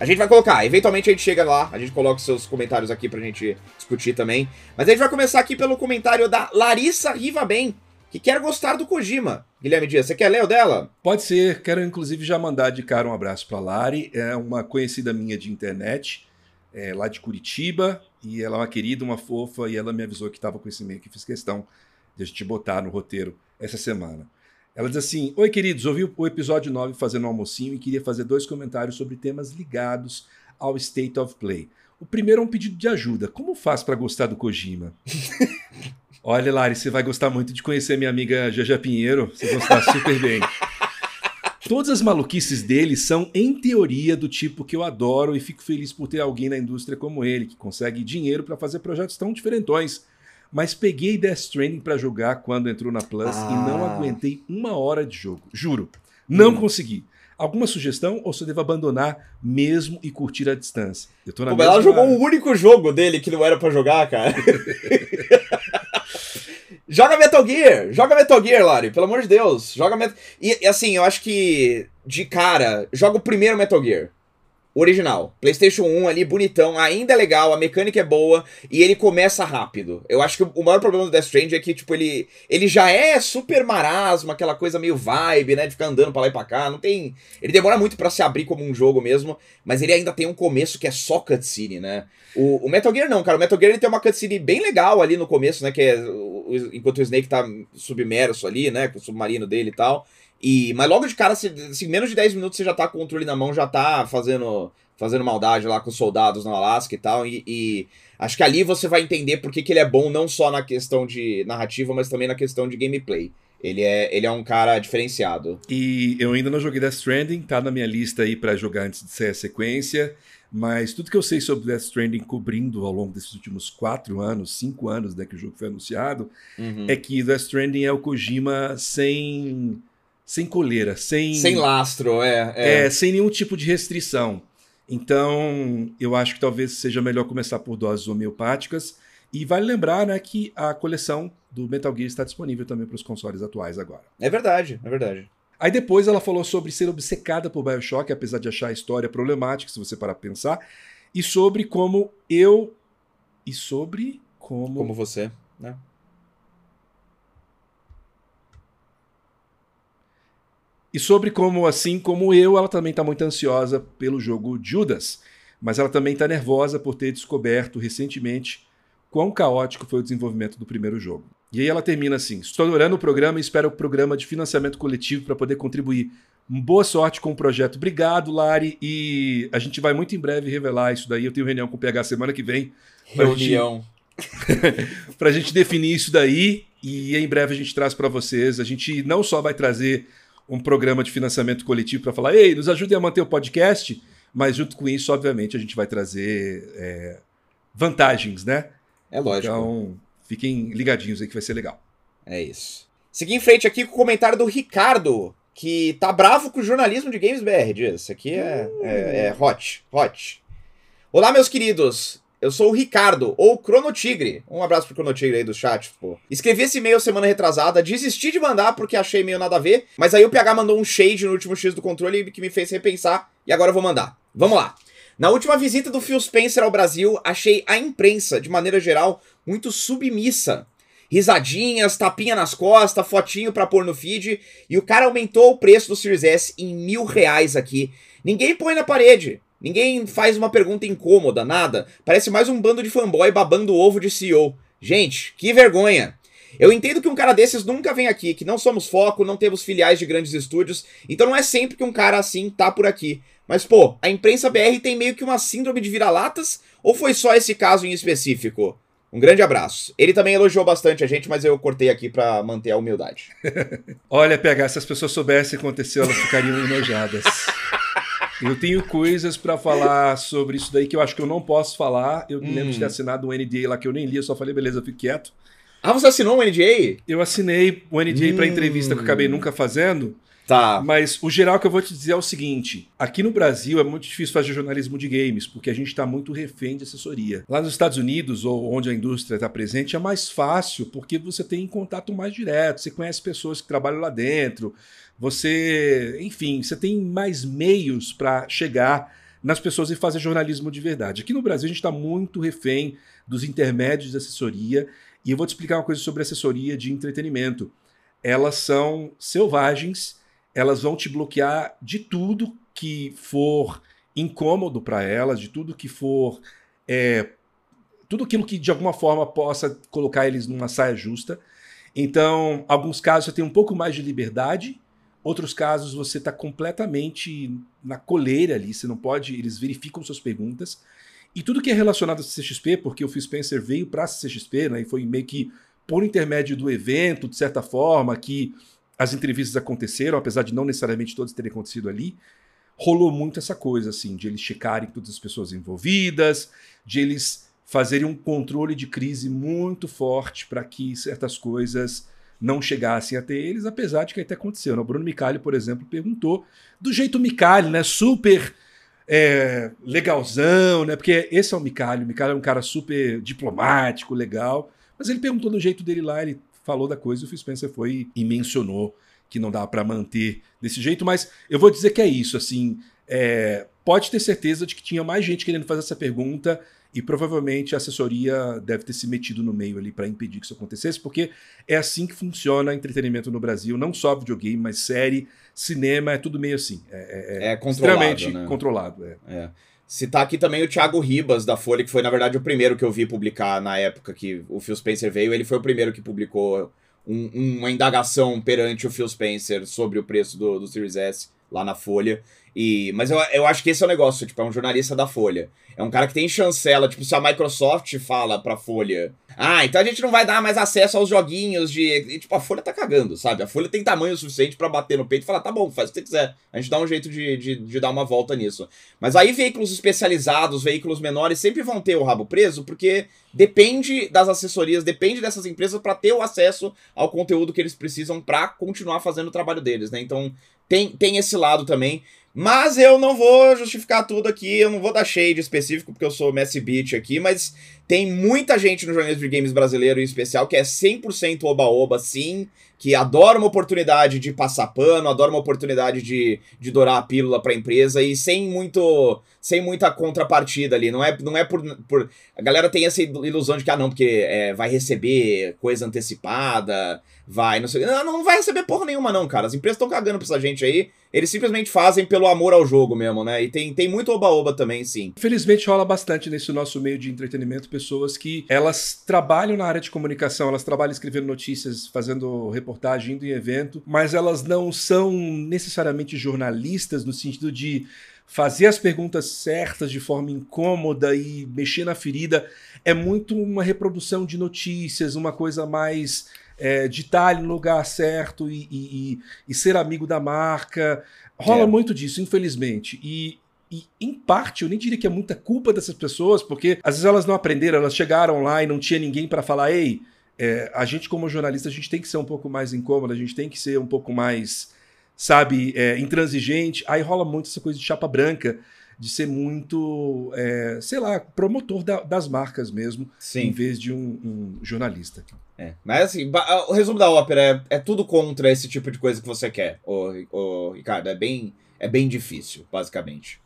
a gente vai colocar. Eventualmente a gente chega lá, a gente coloca seus comentários aqui pra gente discutir também. Mas a gente vai começar aqui pelo comentário da Larissa Riva Bem que quer gostar do Kojima. Guilherme Dias, você quer ler o dela? Pode ser. Quero inclusive já mandar de cara um abraço para Lari. É uma conhecida minha de internet, é, lá de Curitiba. E ela é uma querida, uma fofa. E ela me avisou que estava com esse e-mail que fiz questão de a gente botar no roteiro essa semana. Ela diz assim: Oi, queridos, ouvi o episódio 9 fazendo um almocinho e queria fazer dois comentários sobre temas ligados ao State of Play. O primeiro é um pedido de ajuda. Como faz para gostar do Kojima? Olha, Lari, você vai gostar muito de conhecer minha amiga Jaja Pinheiro. Você vai gostar super bem. Todas as maluquices dele são, em teoria, do tipo que eu adoro e fico feliz por ter alguém na indústria como ele, que consegue dinheiro para fazer projetos tão diferentões. Mas peguei Death Stranding para jogar quando entrou na Plus ah. e não aguentei uma hora de jogo. Juro. Não hum. consegui. Alguma sugestão ou eu devo abandonar mesmo e curtir a distância? Eu tô na Pô, Ela jogou o único jogo dele que não era para jogar, cara. Joga Metal Gear! Joga Metal Gear, Lari, pelo amor de Deus. Joga Metal... E, e assim, eu acho que, de cara, joga o primeiro Metal Gear original. PlayStation 1 ali, bonitão, ainda é legal, a mecânica é boa e ele começa rápido. Eu acho que o maior problema do Death Stranding é que, tipo, ele, ele já é super marasmo, aquela coisa meio vibe, né, de ficar andando pra lá e pra cá. Não tem. Ele demora muito para se abrir como um jogo mesmo, mas ele ainda tem um começo que é só cutscene, né? O, o Metal Gear não, cara. O Metal Gear ele tem uma cutscene bem legal ali no começo, né, que é o, enquanto o Snake tá submerso ali, né, com o submarino dele e tal. E, mas logo de cara, se, assim, menos de 10 minutos você já tá com o controle na mão, já tá fazendo, fazendo maldade lá com os soldados no Alasca e tal. E, e acho que ali você vai entender por que, que ele é bom não só na questão de narrativa, mas também na questão de gameplay. Ele é, ele é um cara diferenciado. E eu ainda não joguei Death Stranding, tá na minha lista aí para jogar antes de ser a sequência. Mas tudo que eu sei sobre Death Stranding cobrindo ao longo desses últimos quatro anos, cinco anos né, que o jogo foi anunciado, uhum. é que Death Stranding é o Kojima sem sem coleira, sem. Sem lastro, é, é. É, sem nenhum tipo de restrição. Então, eu acho que talvez seja melhor começar por doses homeopáticas. E vale lembrar né, que a coleção do Metal Gear está disponível também para os consoles atuais agora. É verdade, é verdade. Aí depois ela falou sobre ser obcecada por Bioshock, apesar de achar a história problemática, se você parar para pensar, e sobre como eu. E sobre como. Como você, né? E sobre como, assim como eu, ela também está muito ansiosa pelo jogo Judas, mas ela também está nervosa por ter descoberto recentemente quão caótico foi o desenvolvimento do primeiro jogo. E aí ela termina assim: Estou adorando o programa e espero o programa de financiamento coletivo para poder contribuir. Boa sorte com o projeto. Obrigado, Lari. E a gente vai muito em breve revelar isso daí. Eu tenho reunião com o PH semana que vem. Reunião. Para a gente definir isso daí. E em breve a gente traz para vocês. A gente não só vai trazer um programa de financiamento coletivo para falar, ei, nos ajude a manter o podcast, mas junto com isso, obviamente, a gente vai trazer é, vantagens, né? É lógico. Então, fiquem ligadinhos aí que vai ser legal. É isso. Seguir em frente aqui com o comentário do Ricardo, que tá bravo com o jornalismo de Games BR, diz. Isso aqui é, uh. é, é hot, hot. Olá, meus queridos. Eu sou o Ricardo, ou Crono Tigre. Um abraço pro Crono Tigre aí do chat, pô. Escrevi esse e-mail semana retrasada, desisti de mandar porque achei meio nada a ver, mas aí o PH mandou um shade no último X do controle que me fez repensar, e agora eu vou mandar. Vamos lá. Na última visita do Phil Spencer ao Brasil, achei a imprensa, de maneira geral, muito submissa. Risadinhas, tapinha nas costas, fotinho pra pôr no feed, e o cara aumentou o preço do Series S em mil reais aqui. Ninguém põe na parede. Ninguém faz uma pergunta incômoda, nada. Parece mais um bando de fanboy babando o ovo de CEO. Gente, que vergonha. Eu entendo que um cara desses nunca vem aqui, que não somos foco, não temos filiais de grandes estúdios, então não é sempre que um cara assim tá por aqui. Mas, pô, a imprensa BR tem meio que uma síndrome de vira-latas? Ou foi só esse caso em específico? Um grande abraço. Ele também elogiou bastante a gente, mas eu cortei aqui para manter a humildade. Olha, PH, se as pessoas soubessem o que aconteceu, elas ficariam enojadas. Eu tenho coisas para falar sobre isso daí que eu acho que eu não posso falar. Eu hum. lembro de ter hum. assinado um NDA lá que eu nem li, eu só falei, beleza, fico quieto. Ah, você assinou um NDA? Eu assinei o NDA hum. para entrevista que eu acabei nunca fazendo. Tá. Mas o geral que eu vou te dizer é o seguinte: aqui no Brasil é muito difícil fazer jornalismo de games, porque a gente está muito refém de assessoria. Lá nos Estados Unidos, ou onde a indústria está presente, é mais fácil, porque você tem contato mais direto, você conhece pessoas que trabalham lá dentro, você, enfim, você tem mais meios para chegar nas pessoas e fazer jornalismo de verdade. Aqui no Brasil a gente está muito refém dos intermédios de assessoria e eu vou te explicar uma coisa sobre assessoria de entretenimento. Elas são selvagens, elas vão te bloquear de tudo que for incômodo para elas, de tudo que for é, tudo aquilo que de alguma forma possa colocar eles numa saia justa. Então, alguns casos você tem um pouco mais de liberdade Outros casos você está completamente na coleira ali, você não pode, eles verificam suas perguntas. E tudo que é relacionado a CXP, porque o Phil Spencer veio para a CXP, né, e foi meio que por intermédio do evento, de certa forma, que as entrevistas aconteceram, apesar de não necessariamente todas terem acontecido ali, rolou muito essa coisa, assim, de eles checarem todas as pessoas envolvidas, de eles fazerem um controle de crise muito forte para que certas coisas não chegassem até eles, apesar de que até aconteceu. Né? O Bruno Micali, por exemplo, perguntou do jeito Micali, né? Super é, legalzão, né? Porque esse é o Micali. O Micali é um cara super diplomático, legal. Mas ele perguntou do jeito dele lá, ele falou da coisa e o Phil Spencer foi e mencionou que não dá para manter desse jeito. Mas eu vou dizer que é isso, assim. É, pode ter certeza de que tinha mais gente querendo fazer essa pergunta e provavelmente a assessoria deve ter se metido no meio ali para impedir que isso acontecesse, porque é assim que funciona entretenimento no Brasil, não só videogame, mas série, cinema, é tudo meio assim. É, é, é controlado, extremamente né? controlado. É. é. Citar aqui também o Thiago Ribas, da Folha, que foi, na verdade, o primeiro que eu vi publicar na época que o Phil Spencer veio. Ele foi o primeiro que publicou um, uma indagação perante o Phil Spencer sobre o preço do, do Series S lá na Folha. E, mas eu, eu acho que esse é o negócio, tipo, é um jornalista da Folha. É um cara que tem chancela, tipo, se a Microsoft fala pra Folha, ah, então a gente não vai dar mais acesso aos joguinhos de. E, tipo, a Folha tá cagando, sabe? A Folha tem tamanho suficiente para bater no peito e falar, tá bom, faz o que você quiser. A gente dá um jeito de, de, de, dar uma volta nisso. Mas aí veículos especializados, veículos menores, sempre vão ter o rabo preso, porque depende das assessorias, depende dessas empresas para ter o acesso ao conteúdo que eles precisam para continuar fazendo o trabalho deles, né? Então tem, tem esse lado também. Mas eu não vou justificar tudo aqui, eu não vou dar shade específico porque eu sou Messi Beach aqui, mas tem muita gente no jornalismo de games brasileiro em especial que é 100% oba-oba, sim, que adora uma oportunidade de passar pano, adora uma oportunidade de, de dourar a pílula para a empresa e sem muito sem muita contrapartida ali. Não é, não é por, por. A galera tem essa ilusão de que, ah, não, porque é, vai receber coisa antecipada, vai, não sei. Não, não vai receber porra nenhuma, não, cara. As empresas estão cagando pra essa gente aí. Eles simplesmente fazem pelo amor ao jogo mesmo, né? E tem, tem muito oba-oba também, sim. Infelizmente rola bastante nesse nosso meio de entretenimento pessoas que elas trabalham na área de comunicação, elas trabalham escrevendo notícias, fazendo reportagem, indo em evento, mas elas não são necessariamente jornalistas no sentido de fazer as perguntas certas de forma incômoda e mexer na ferida é muito uma reprodução de notícias, uma coisa mais é, de estar no lugar certo e, e, e, ser amigo da marca. Rola é. muito disso, infelizmente. E, e, em parte, eu nem diria que é muita culpa dessas pessoas, porque às vezes elas não aprenderam, elas chegaram lá e não tinha ninguém para falar, ei, é, a gente, como jornalista, a gente tem que ser um pouco mais incômodo, a gente tem que ser um pouco mais, sabe, é, intransigente. Aí rola muito essa coisa de chapa branca, de ser muito, é, sei lá, promotor da, das marcas mesmo, Sim. em vez de um, um jornalista. É, mas assim, o resumo da ópera é, é, tudo contra esse tipo de coisa que você quer, ô, ô, Ricardo. É bem, é bem difícil, basicamente.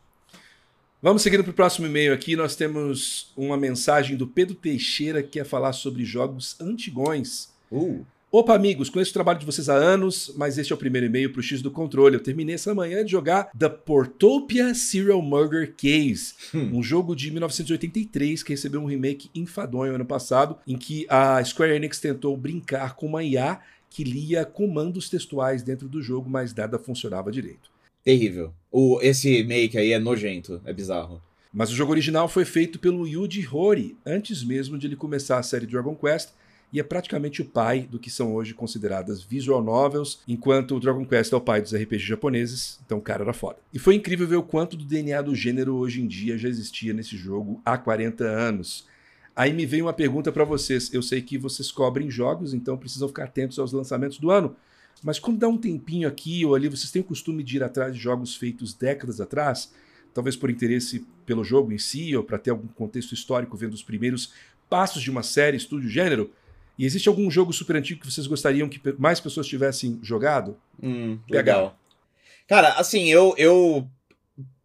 Vamos seguindo para o próximo e-mail aqui. Nós temos uma mensagem do Pedro Teixeira que quer falar sobre jogos antigões. Uh. Opa, amigos, conheço o trabalho de vocês há anos, mas este é o primeiro e-mail para o X do Controle. Eu terminei essa manhã de jogar The Portopia Serial Murder Case, hum. um jogo de 1983 que recebeu um remake enfadonho ano passado, em que a Square Enix tentou brincar com uma IA que lia comandos textuais dentro do jogo, mas nada funcionava direito. Terrível. O, esse make aí é nojento, é bizarro. Mas o jogo original foi feito pelo Yuji Horii, antes mesmo de ele começar a série Dragon Quest, e é praticamente o pai do que são hoje consideradas visual novels, enquanto o Dragon Quest é o pai dos RPG japoneses, então o cara era foda. E foi incrível ver o quanto do DNA do gênero hoje em dia já existia nesse jogo há 40 anos. Aí me vem uma pergunta para vocês. Eu sei que vocês cobrem jogos, então precisam ficar atentos aos lançamentos do ano. Mas quando dá um tempinho aqui ou ali, vocês têm o costume de ir atrás de jogos feitos décadas atrás, talvez por interesse pelo jogo em si ou para ter algum contexto histórico vendo os primeiros passos de uma série, estúdio, gênero? E existe algum jogo super antigo que vocês gostariam que mais pessoas tivessem jogado? Hum, legal. Cara, assim, eu, eu.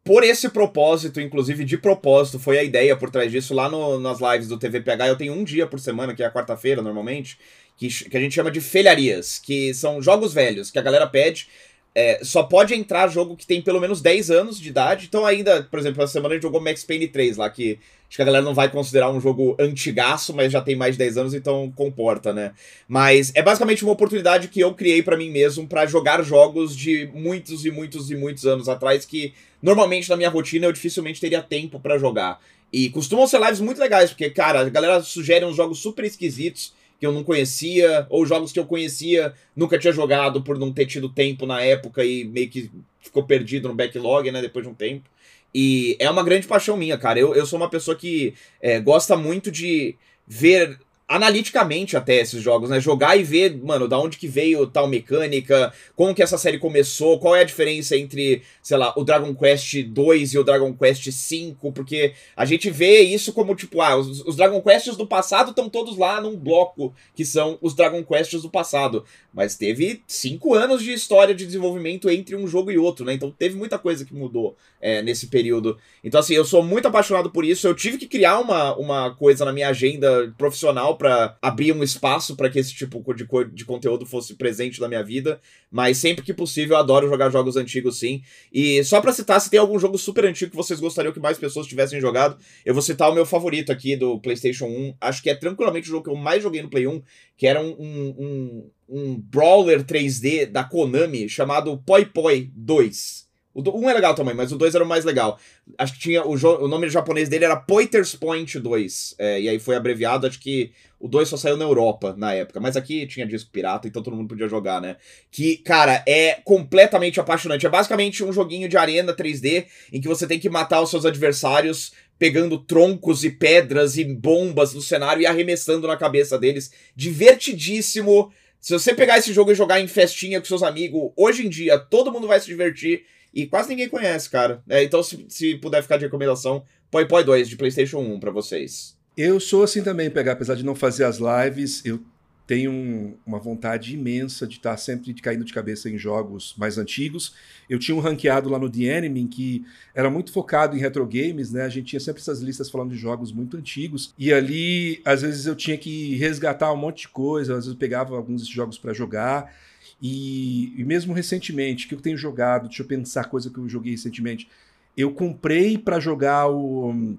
Por esse propósito, inclusive de propósito, foi a ideia por trás disso. Lá no, nas lives do TVPH, eu tenho um dia por semana, que é a quarta-feira normalmente, que, que a gente chama de felharias, que são jogos velhos, que a galera pede. É, só pode entrar jogo que tem pelo menos 10 anos de idade. Então, ainda, por exemplo, essa semana a gente jogou Max Payne 3 lá, que acho que a galera não vai considerar um jogo antigaço, mas já tem mais de 10 anos, então comporta, né? Mas é basicamente uma oportunidade que eu criei para mim mesmo para jogar jogos de muitos e muitos e muitos anos atrás que normalmente na minha rotina eu dificilmente teria tempo para jogar. E costumam ser lives muito legais, porque, cara, a galera sugere uns jogos super esquisitos que eu não conhecia, ou jogos que eu conhecia, nunca tinha jogado por não ter tido tempo na época e meio que ficou perdido no backlog, né, depois de um tempo. E é uma grande paixão minha, cara. Eu, eu sou uma pessoa que é, gosta muito de ver analiticamente até esses jogos, né? Jogar e ver, mano, da onde que veio tal mecânica, como que essa série começou, qual é a diferença entre, sei lá, o Dragon Quest 2 e o Dragon Quest 5, porque a gente vê isso como, tipo, ah, os, os Dragon Quests do passado estão todos lá num bloco, que são os Dragon Quests do passado. Mas teve cinco anos de história de desenvolvimento entre um jogo e outro, né? Então teve muita coisa que mudou é, nesse período. Então, assim, eu sou muito apaixonado por isso. Eu tive que criar uma, uma coisa na minha agenda profissional para abrir um espaço para que esse tipo de, de conteúdo fosse presente na minha vida. Mas sempre que possível, eu adoro jogar jogos antigos, sim. E só pra citar, se tem algum jogo super antigo que vocês gostariam que mais pessoas tivessem jogado, eu vou citar o meu favorito aqui do PlayStation 1. Acho que é tranquilamente o jogo que eu mais joguei no Play 1, que era um, um, um, um brawler 3D da Konami chamado Poi Poi 2. O 1 um é legal também, mas o 2 era o mais legal. Acho que tinha. O, o nome japonês dele era Poiters Point 2. É, e aí foi abreviado, acho que o 2 só saiu na Europa na época. Mas aqui tinha disco pirata, então todo mundo podia jogar, né? Que, cara, é completamente apaixonante. É basicamente um joguinho de arena 3D em que você tem que matar os seus adversários pegando troncos e pedras e bombas no cenário e arremessando na cabeça deles. Divertidíssimo. Se você pegar esse jogo e jogar em festinha com seus amigos, hoje em dia todo mundo vai se divertir. E quase ninguém conhece, cara. É, então, se, se puder ficar de recomendação, Poi Poi 2 de PlayStation 1 para vocês. Eu sou assim também, pegar, apesar de não fazer as lives, eu tenho um, uma vontade imensa de estar sempre caindo de cabeça em jogos mais antigos. Eu tinha um ranqueado lá no The Enemy que era muito focado em retro games, né? A gente tinha sempre essas listas falando de jogos muito antigos. E ali, às vezes, eu tinha que resgatar um monte de coisa, às vezes eu pegava alguns jogos para jogar. E, e, mesmo recentemente, que eu tenho jogado, deixa eu pensar coisa que eu joguei recentemente. Eu comprei para jogar o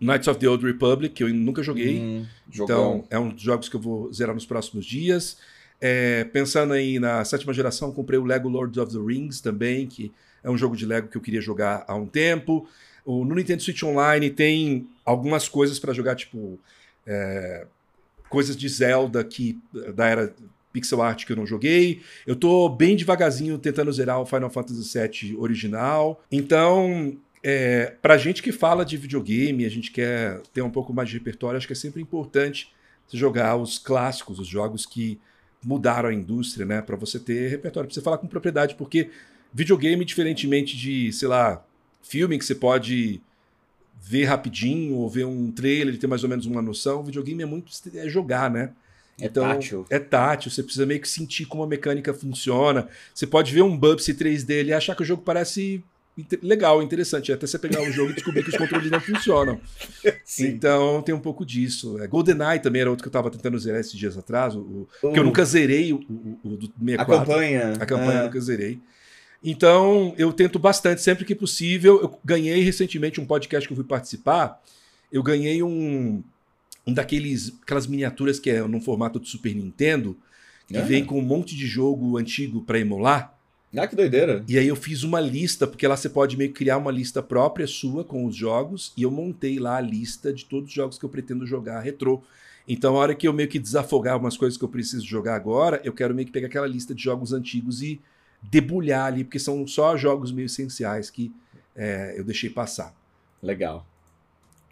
Knights of the Old Republic, que eu nunca joguei. Hum, então, é um dos jogos que eu vou zerar nos próximos dias. É, pensando aí na sétima geração, comprei o Lego Lords of the Rings também, que é um jogo de Lego que eu queria jogar há um tempo. O, no Nintendo Switch Online tem algumas coisas para jogar, tipo. É, coisas de Zelda que da era pixel art que eu não joguei. Eu tô bem devagarzinho tentando zerar o Final Fantasy VII original. Então, é, pra gente que fala de videogame, a gente quer ter um pouco mais de repertório, acho que é sempre importante você jogar os clássicos, os jogos que mudaram a indústria, né? Para você ter repertório, para você falar com propriedade, porque videogame, diferentemente de, sei lá, filme que você pode ver rapidinho ou ver um trailer e ter mais ou menos uma noção, videogame é muito é jogar, né? É então, tátil. É tátil, você precisa meio que sentir como a mecânica funciona. Você pode ver um Bubsy 3D e achar que o jogo parece legal, interessante. Até você pegar o jogo e descobrir que os controles não funcionam. Sim. Então tem um pouco disso. É, GoldenEye também era outro que eu tava tentando zerar esses dias atrás. O, o... Que eu nunca zerei o, o, o do 64. A campanha. A campanha é. eu nunca zerei. Então eu tento bastante, sempre que possível. Eu ganhei recentemente um podcast que eu fui participar. Eu ganhei um, um daqueles aquelas miniaturas que é num formato de Super Nintendo, que é. vem com um monte de jogo antigo para emular. Ah, que doideira. E aí eu fiz uma lista, porque lá você pode meio que criar uma lista própria sua com os jogos, e eu montei lá a lista de todos os jogos que eu pretendo jogar retrô. Então, a hora que eu meio que desafogar umas coisas que eu preciso jogar agora, eu quero meio que pegar aquela lista de jogos antigos e debulhar ali, porque são só jogos meio essenciais que é, eu deixei passar. Legal.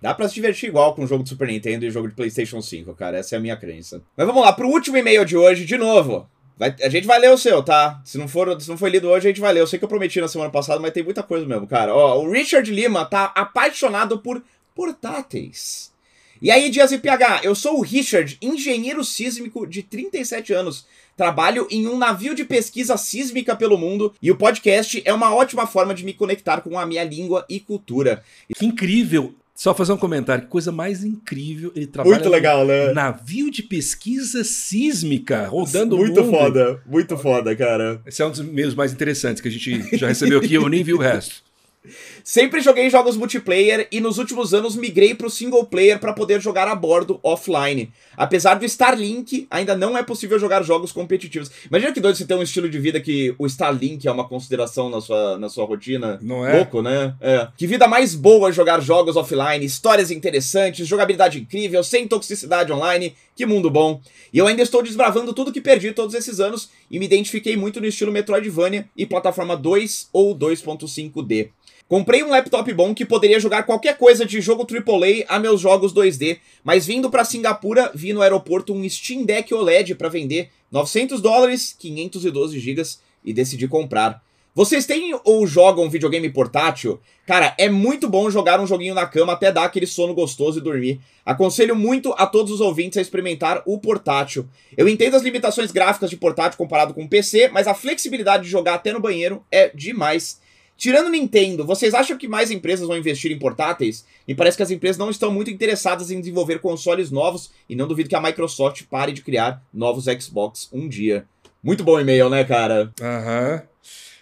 Dá pra se divertir igual com o jogo de Super Nintendo e jogo de PlayStation 5, cara. Essa é a minha crença. Mas vamos lá, pro último e-mail de hoje, de novo. Vai, a gente vai ler o seu, tá? Se não, for, se não foi lido hoje, a gente vai ler. Eu sei que eu prometi na semana passada, mas tem muita coisa mesmo, cara. Ó, o Richard Lima tá apaixonado por portáteis. E aí, Dias e PH, eu sou o Richard, engenheiro sísmico de 37 anos. Trabalho em um navio de pesquisa sísmica pelo mundo e o podcast é uma ótima forma de me conectar com a minha língua e cultura. Que incrível! Só fazer um comentário, que coisa mais incrível. Ele trabalha muito legal, né? navio de pesquisa sísmica, rodando muito o mundo. Muito foda, muito foda, cara. Esse é um dos meus mais interessantes que a gente já recebeu aqui, eu nem vi o resto. Sempre joguei jogos multiplayer e nos últimos anos migrei para o single player para poder jogar a bordo offline. Apesar do Starlink, ainda não é possível jogar jogos competitivos. Imagina que doido você ter um estilo de vida que o Starlink é uma consideração na sua, na sua rotina. Não é? Louco, né? É. Que vida mais boa jogar jogos offline, histórias interessantes, jogabilidade incrível, sem toxicidade online. Que mundo bom. E eu ainda estou desbravando tudo que perdi todos esses anos e me identifiquei muito no estilo Metroidvania e plataforma 2 ou 2.5D. Comprei um laptop bom que poderia jogar qualquer coisa de jogo AAA a meus jogos 2D, mas vindo para Singapura, vi no aeroporto um Steam Deck OLED para vender, 900 dólares, 512 GB e decidi comprar. Vocês têm ou jogam videogame portátil? Cara, é muito bom jogar um joguinho na cama até dar aquele sono gostoso e dormir. Aconselho muito a todos os ouvintes a experimentar o portátil. Eu entendo as limitações gráficas de portátil comparado com o PC, mas a flexibilidade de jogar até no banheiro é demais. Tirando Nintendo, vocês acham que mais empresas vão investir em portáteis? Me parece que as empresas não estão muito interessadas em desenvolver consoles novos e não duvido que a Microsoft pare de criar novos Xbox um dia. Muito bom e-mail, né, cara? Aham. Uhum.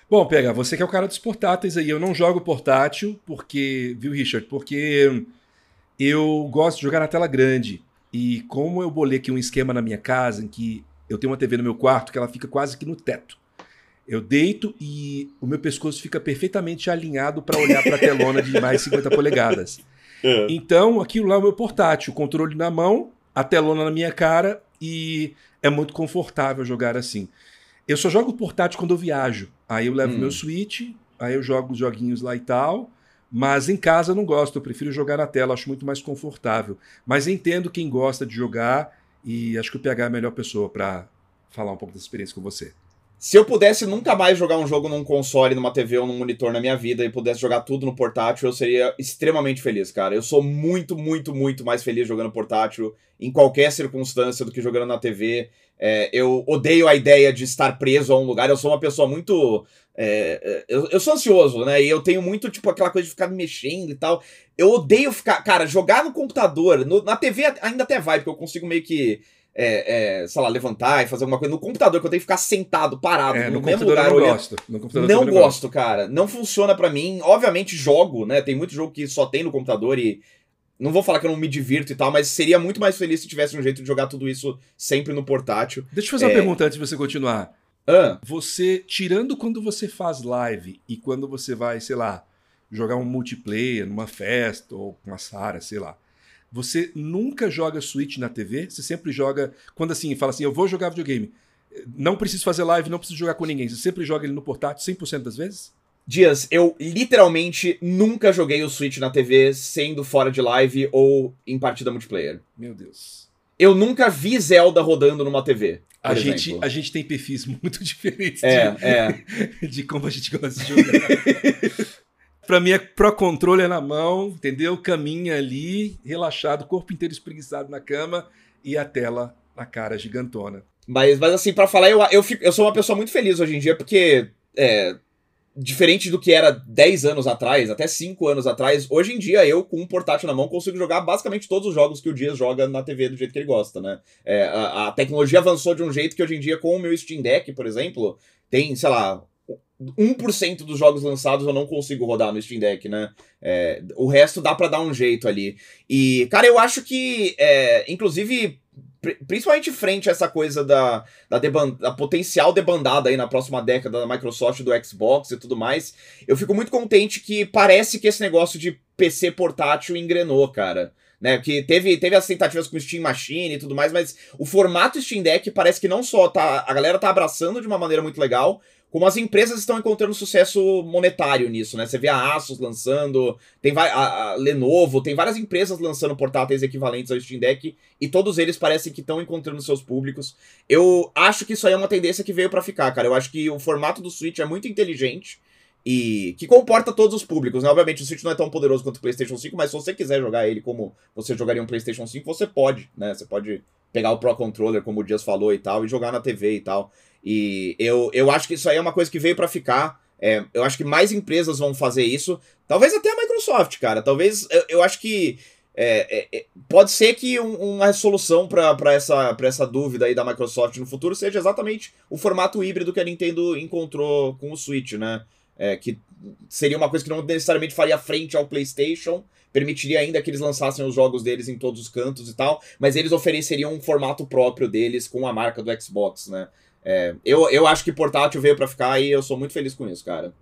Bom, pega, você que é o cara dos portáteis aí, eu não jogo portátil porque, viu, Richard? Porque eu gosto de jogar na tela grande. E como eu bolei aqui um esquema na minha casa em que eu tenho uma TV no meu quarto que ela fica quase que no teto. Eu deito e o meu pescoço fica perfeitamente alinhado para olhar para a telona de mais 50 polegadas. É. Então, aquilo lá é o meu portátil, controle na mão, a telona na minha cara e é muito confortável jogar assim. Eu só jogo portátil quando eu viajo. Aí eu levo hum. meu Switch, aí eu jogo os joguinhos lá e tal. Mas em casa eu não gosto, eu prefiro jogar na tela, acho muito mais confortável. Mas entendo quem gosta de jogar e acho que o PH é a melhor pessoa para falar um pouco dessa experiência com você. Se eu pudesse nunca mais jogar um jogo num console, numa TV ou num monitor na minha vida e pudesse jogar tudo no portátil, eu seria extremamente feliz, cara. Eu sou muito, muito, muito mais feliz jogando portátil em qualquer circunstância do que jogando na TV. É, eu odeio a ideia de estar preso a um lugar. Eu sou uma pessoa muito. É, é eu, eu sou ansioso, né? E eu tenho muito, tipo, aquela coisa de ficar me mexendo e tal. Eu odeio ficar. Cara, jogar no computador. No, na TV ainda até vai, porque eu consigo meio que é, é, sei lá, levantar e fazer alguma coisa. No computador, que eu tenho que ficar sentado, parado, é, no, no mesmo lugar. Eu não gosto. No computador não gosto, cara. Não funciona para mim. Obviamente, jogo, né? Tem muito jogo que só tem no computador e. Não vou falar que eu não me divirto e tal, mas seria muito mais feliz se tivesse um jeito de jogar tudo isso sempre no portátil. Deixa eu fazer uma é. pergunta antes de você continuar. Ah. Você, tirando quando você faz live e quando você vai, sei lá, jogar um multiplayer numa festa ou com uma Sara, sei lá. Você nunca joga Switch na TV, você sempre joga. Quando assim, fala assim, eu vou jogar videogame. Não preciso fazer live, não preciso jogar com ninguém. Você sempre joga ele no portátil 100% das vezes? Dias, eu literalmente nunca joguei o Switch na TV sendo fora de live ou em partida multiplayer. Meu Deus. eu nunca vi Zelda rodando numa TV. A gente, a gente tem perfis muito diferentes é, de, é. de como a gente gosta de jogar. pra mim é Pro Controle na mão, entendeu? Caminha ali, relaxado, corpo inteiro espreguiçado na cama e a tela na cara gigantona. Mas, mas assim, para falar, eu, eu, fico, eu sou uma pessoa muito feliz hoje em dia, porque é, diferente do que era 10 anos atrás, até 5 anos atrás, hoje em dia eu, com um portátil na mão, consigo jogar basicamente todos os jogos que o Dias joga na TV do jeito que ele gosta, né? É, a, a, tecnologia avançou de um jeito que hoje em dia, com o meu Steam Deck, por exemplo, tem, sei lá. 1% dos jogos lançados eu não consigo rodar no Steam Deck, né? É, o resto dá para dar um jeito ali. E, cara, eu acho que, é, inclusive, principalmente frente a essa coisa da, da, da, potencial debandada aí na próxima década da Microsoft, do Xbox e tudo mais, eu fico muito contente que parece que esse negócio de PC portátil engrenou, cara. Né, que teve, teve as tentativas com Steam Machine e tudo mais, mas o formato Steam Deck parece que não só tá. A galera tá abraçando de uma maneira muito legal, como as empresas estão encontrando sucesso monetário nisso, né? Você vê a Asus lançando, tem a, a Lenovo, tem várias empresas lançando portáteis equivalentes ao Steam Deck e todos eles parecem que estão encontrando seus públicos. Eu acho que isso aí é uma tendência que veio para ficar, cara. Eu acho que o formato do Switch é muito inteligente e que comporta todos os públicos, né? Obviamente o Switch não é tão poderoso quanto o PlayStation 5, mas se você quiser jogar ele como você jogaria um PlayStation 5, você pode, né? Você pode pegar o Pro Controller, como o Dias falou e tal, e jogar na TV e tal. E eu, eu acho que isso aí é uma coisa que veio para ficar. É, eu acho que mais empresas vão fazer isso. Talvez até a Microsoft, cara. Talvez. Eu, eu acho que. É, é, é pode ser que um, uma solução para essa, essa dúvida aí da Microsoft no futuro seja exatamente o formato híbrido que a Nintendo encontrou com o Switch, né? É, que seria uma coisa que não necessariamente faria frente ao PlayStation, permitiria ainda que eles lançassem os jogos deles em todos os cantos e tal, mas eles ofereceriam um formato próprio deles com a marca do Xbox, né? É, eu, eu acho que portátil veio para ficar e eu sou muito feliz com isso, cara.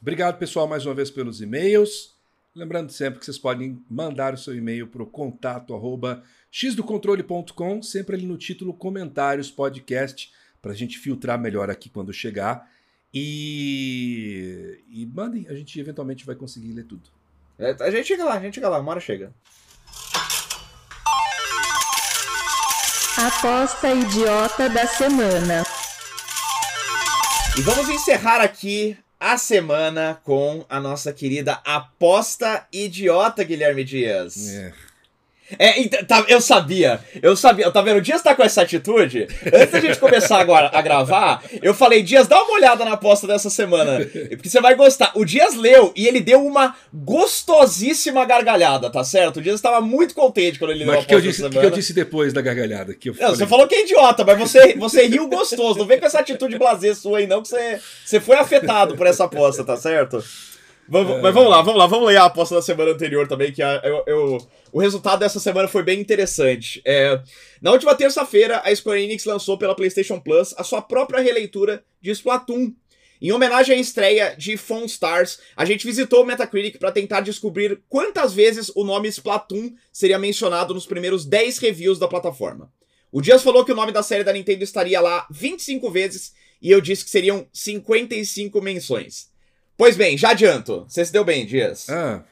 Obrigado, pessoal, mais uma vez pelos e-mails. Lembrando sempre que vocês podem mandar o seu e-mail para o contato arroba xdocontrole.com, sempre ali no título comentários podcast, para a gente filtrar melhor aqui quando chegar. E, e mandem, a gente eventualmente vai conseguir ler tudo. É, a gente chega lá, a gente chega lá, uma hora chega. Aposta idiota da semana. E vamos encerrar aqui a semana com a nossa querida aposta idiota, Guilherme Dias. É. É, tá, eu sabia, eu sabia, tá vendo? O Dias tá com essa atitude. Antes da gente começar agora a gravar, eu falei, Dias, dá uma olhada na aposta dessa semana, porque você vai gostar. O Dias leu e ele deu uma gostosíssima gargalhada, tá certo? O Dias estava muito contente quando ele leu a aposta disse, O que eu disse depois da gargalhada? Que eu não, você falou que é idiota, mas você, você riu gostoso. Não vem com essa atitude blazer sua aí, não, que você, você foi afetado por essa aposta, tá certo? Vamos, é... Mas vamos lá, vamos lá, vamos ler a aposta da semana anterior também, que a, eu, eu, o resultado dessa semana foi bem interessante. É, na última terça-feira, a Square Enix lançou pela PlayStation Plus a sua própria releitura de Splatoon. Em homenagem à estreia de Phone Stars, a gente visitou o Metacritic para tentar descobrir quantas vezes o nome Splatoon seria mencionado nos primeiros 10 reviews da plataforma. O Dias falou que o nome da série da Nintendo estaria lá 25 vezes e eu disse que seriam 55 menções. Pois bem, já adianto. Você se deu bem, Dias. Ah.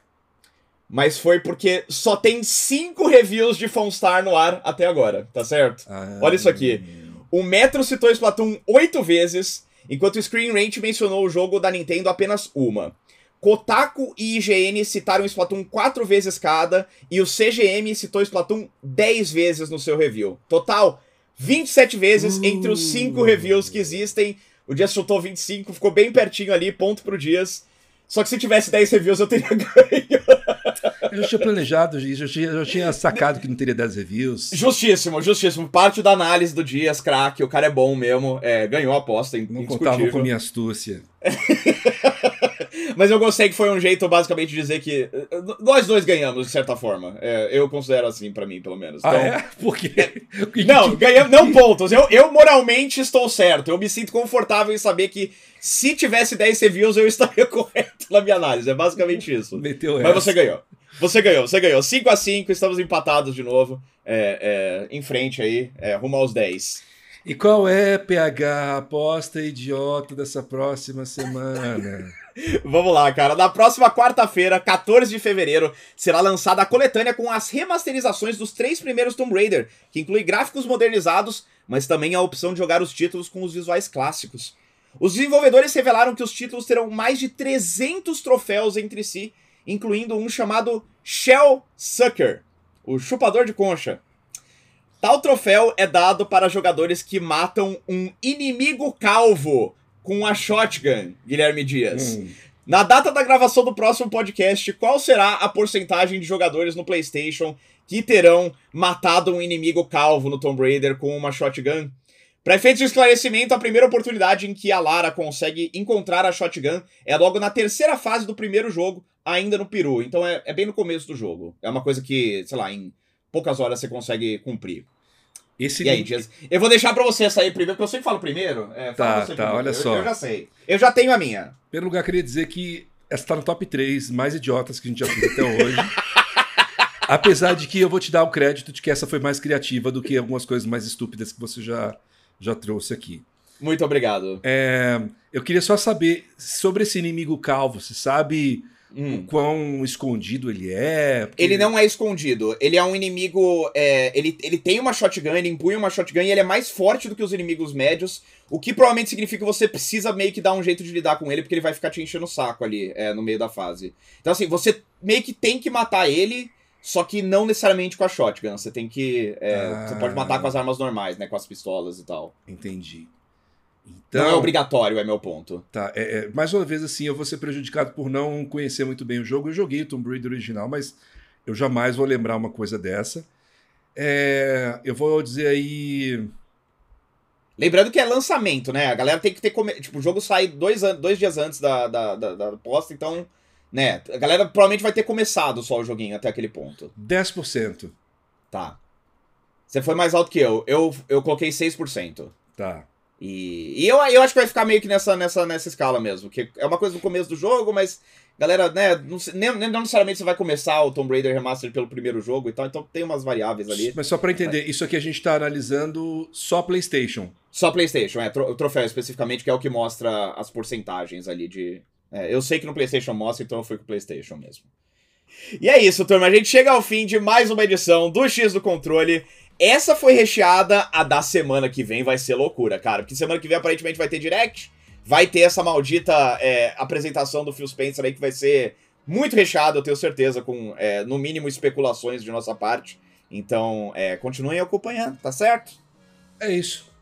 Mas foi porque só tem cinco reviews de Fonstar no ar até agora, tá certo? Ah. Olha isso aqui. O Metro citou Splatoon oito vezes, enquanto o Screen Rant mencionou o jogo da Nintendo apenas uma. Kotaku e IGN citaram Splatoon quatro vezes cada, e o CGM citou Splatoon 10 vezes no seu review. Total, 27 vezes uh. entre os cinco reviews que existem o Dias chutou 25, ficou bem pertinho ali, ponto pro Dias. Só que se tivesse 10 reviews eu teria ganho. Eu já tinha planejado isso, eu tinha, eu tinha sacado que não teria 10 reviews. Justíssimo, justíssimo. Parte da análise do Dias, craque, o cara é bom mesmo. É, ganhou a aposta, Não contava com minha astúcia. Mas eu gostei que foi um jeito, basicamente, de dizer que eh, nós dois ganhamos, de certa forma. É, eu considero assim, para mim, pelo menos. Ah, então, ah, é? Por quê? não, ganhamos, não pontos. Eu, eu moralmente estou certo. Eu me sinto confortável em saber que se tivesse 10 reviews, eu estaria correto na minha análise. É basicamente isso. Meteu Mas você ganhou. Você ganhou, você ganhou. 5 a 5 estamos empatados de novo. É, é, em frente aí, é, rumo aos 10. E qual é, PH, a aposta idiota dessa próxima semana? Vamos lá, cara. Na próxima quarta-feira, 14 de fevereiro, será lançada a coletânea com as remasterizações dos três primeiros Tomb Raider, que inclui gráficos modernizados, mas também a opção de jogar os títulos com os visuais clássicos. Os desenvolvedores revelaram que os títulos terão mais de 300 troféus entre si, incluindo um chamado Shell Sucker, o chupador de concha. Tal troféu é dado para jogadores que matam um inimigo calvo com a shotgun, Guilherme Dias. Hum. Na data da gravação do próximo podcast, qual será a porcentagem de jogadores no PlayStation que terão matado um inimigo calvo no Tomb Raider com uma shotgun? Para efeitos de esclarecimento, a primeira oportunidade em que a Lara consegue encontrar a shotgun é logo na terceira fase do primeiro jogo, ainda no Peru. Então é, é bem no começo do jogo. É uma coisa que, sei lá, em poucas horas você consegue cumprir. Esse e aí, Dias? Eu vou deixar pra você sair primeiro, porque eu sempre falo primeiro. É, tá, tá, primeiro. olha eu, só. Eu já sei. Eu já tenho a minha. Pelo lugar, queria dizer que essa tá no top 3 mais idiotas que a gente já fez até hoje. Apesar de que eu vou te dar o crédito de que essa foi mais criativa do que algumas coisas mais estúpidas que você já, já trouxe aqui. Muito obrigado. É, eu queria só saber sobre esse inimigo calvo. Você sabe Hum. O quão escondido ele é. Porque... Ele não é escondido. Ele é um inimigo. É, ele, ele tem uma shotgun, ele empunha uma shotgun e ele é mais forte do que os inimigos médios. O que provavelmente significa que você precisa meio que dar um jeito de lidar com ele, porque ele vai ficar te enchendo o saco ali é, no meio da fase. Então, assim, você meio que tem que matar ele. Só que não necessariamente com a shotgun. Você tem que. É, ah. Você pode matar com as armas normais, né? Com as pistolas e tal. Entendi. Então, não é obrigatório, é meu ponto. Tá, é, é, mais uma vez assim, eu vou ser prejudicado por não conhecer muito bem o jogo. Eu joguei o Tomb Raider original, mas eu jamais vou lembrar uma coisa dessa. É, eu vou dizer aí. Lembrando que é lançamento, né? A galera tem que ter. Come... Tipo, o jogo sai dois, an... dois dias antes da, da, da, da posta, então. Né? A galera provavelmente vai ter começado só o joguinho até aquele ponto. 10%. Tá. Você foi mais alto que eu. Eu, eu coloquei 6%. Tá. E, e eu, eu acho que vai ficar meio que nessa, nessa, nessa escala mesmo. Que é uma coisa no começo do jogo, mas, galera, né, não, nem, não necessariamente você vai começar o Tomb Raider Remastered pelo primeiro jogo e tal, então tem umas variáveis ali. Mas só para entender, mas... isso aqui a gente tá analisando só PlayStation. Só PlayStation, é, o troféu especificamente, que é o que mostra as porcentagens ali de. É, eu sei que no PlayStation mostra, então eu fui com o PlayStation mesmo. E é isso, turma. A gente chega ao fim de mais uma edição do X do Controle. Essa foi recheada, a da semana que vem vai ser loucura, cara. Porque semana que vem aparentemente vai ter direct, vai ter essa maldita é, apresentação do Phil Spencer aí que vai ser muito recheado, eu tenho certeza, com é, no mínimo especulações de nossa parte. Então, é, continuem acompanhando, tá certo? É isso.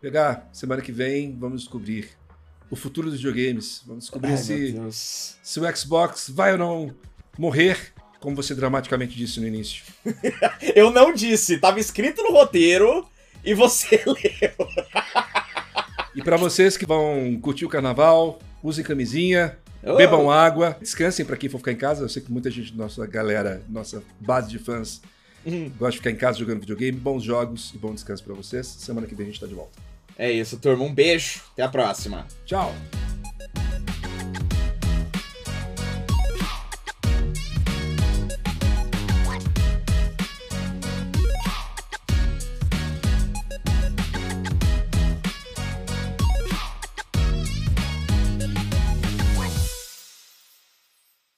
Pegar semana que vem, vamos descobrir o futuro dos videogames. Vamos descobrir Ai, se, se o Xbox vai ou não morrer como você dramaticamente disse no início. eu não disse, tava escrito no roteiro e você leu. e para vocês que vão curtir o carnaval, usem camisinha, oh. bebam água, descansem para quem for ficar em casa. Eu sei que muita gente, nossa galera, nossa base de fãs, uhum. gosta de ficar em casa jogando videogame. Bons jogos e bom descanso para vocês. Semana que vem a gente tá de volta. É isso, turma. Um beijo. Até a próxima. Tchau.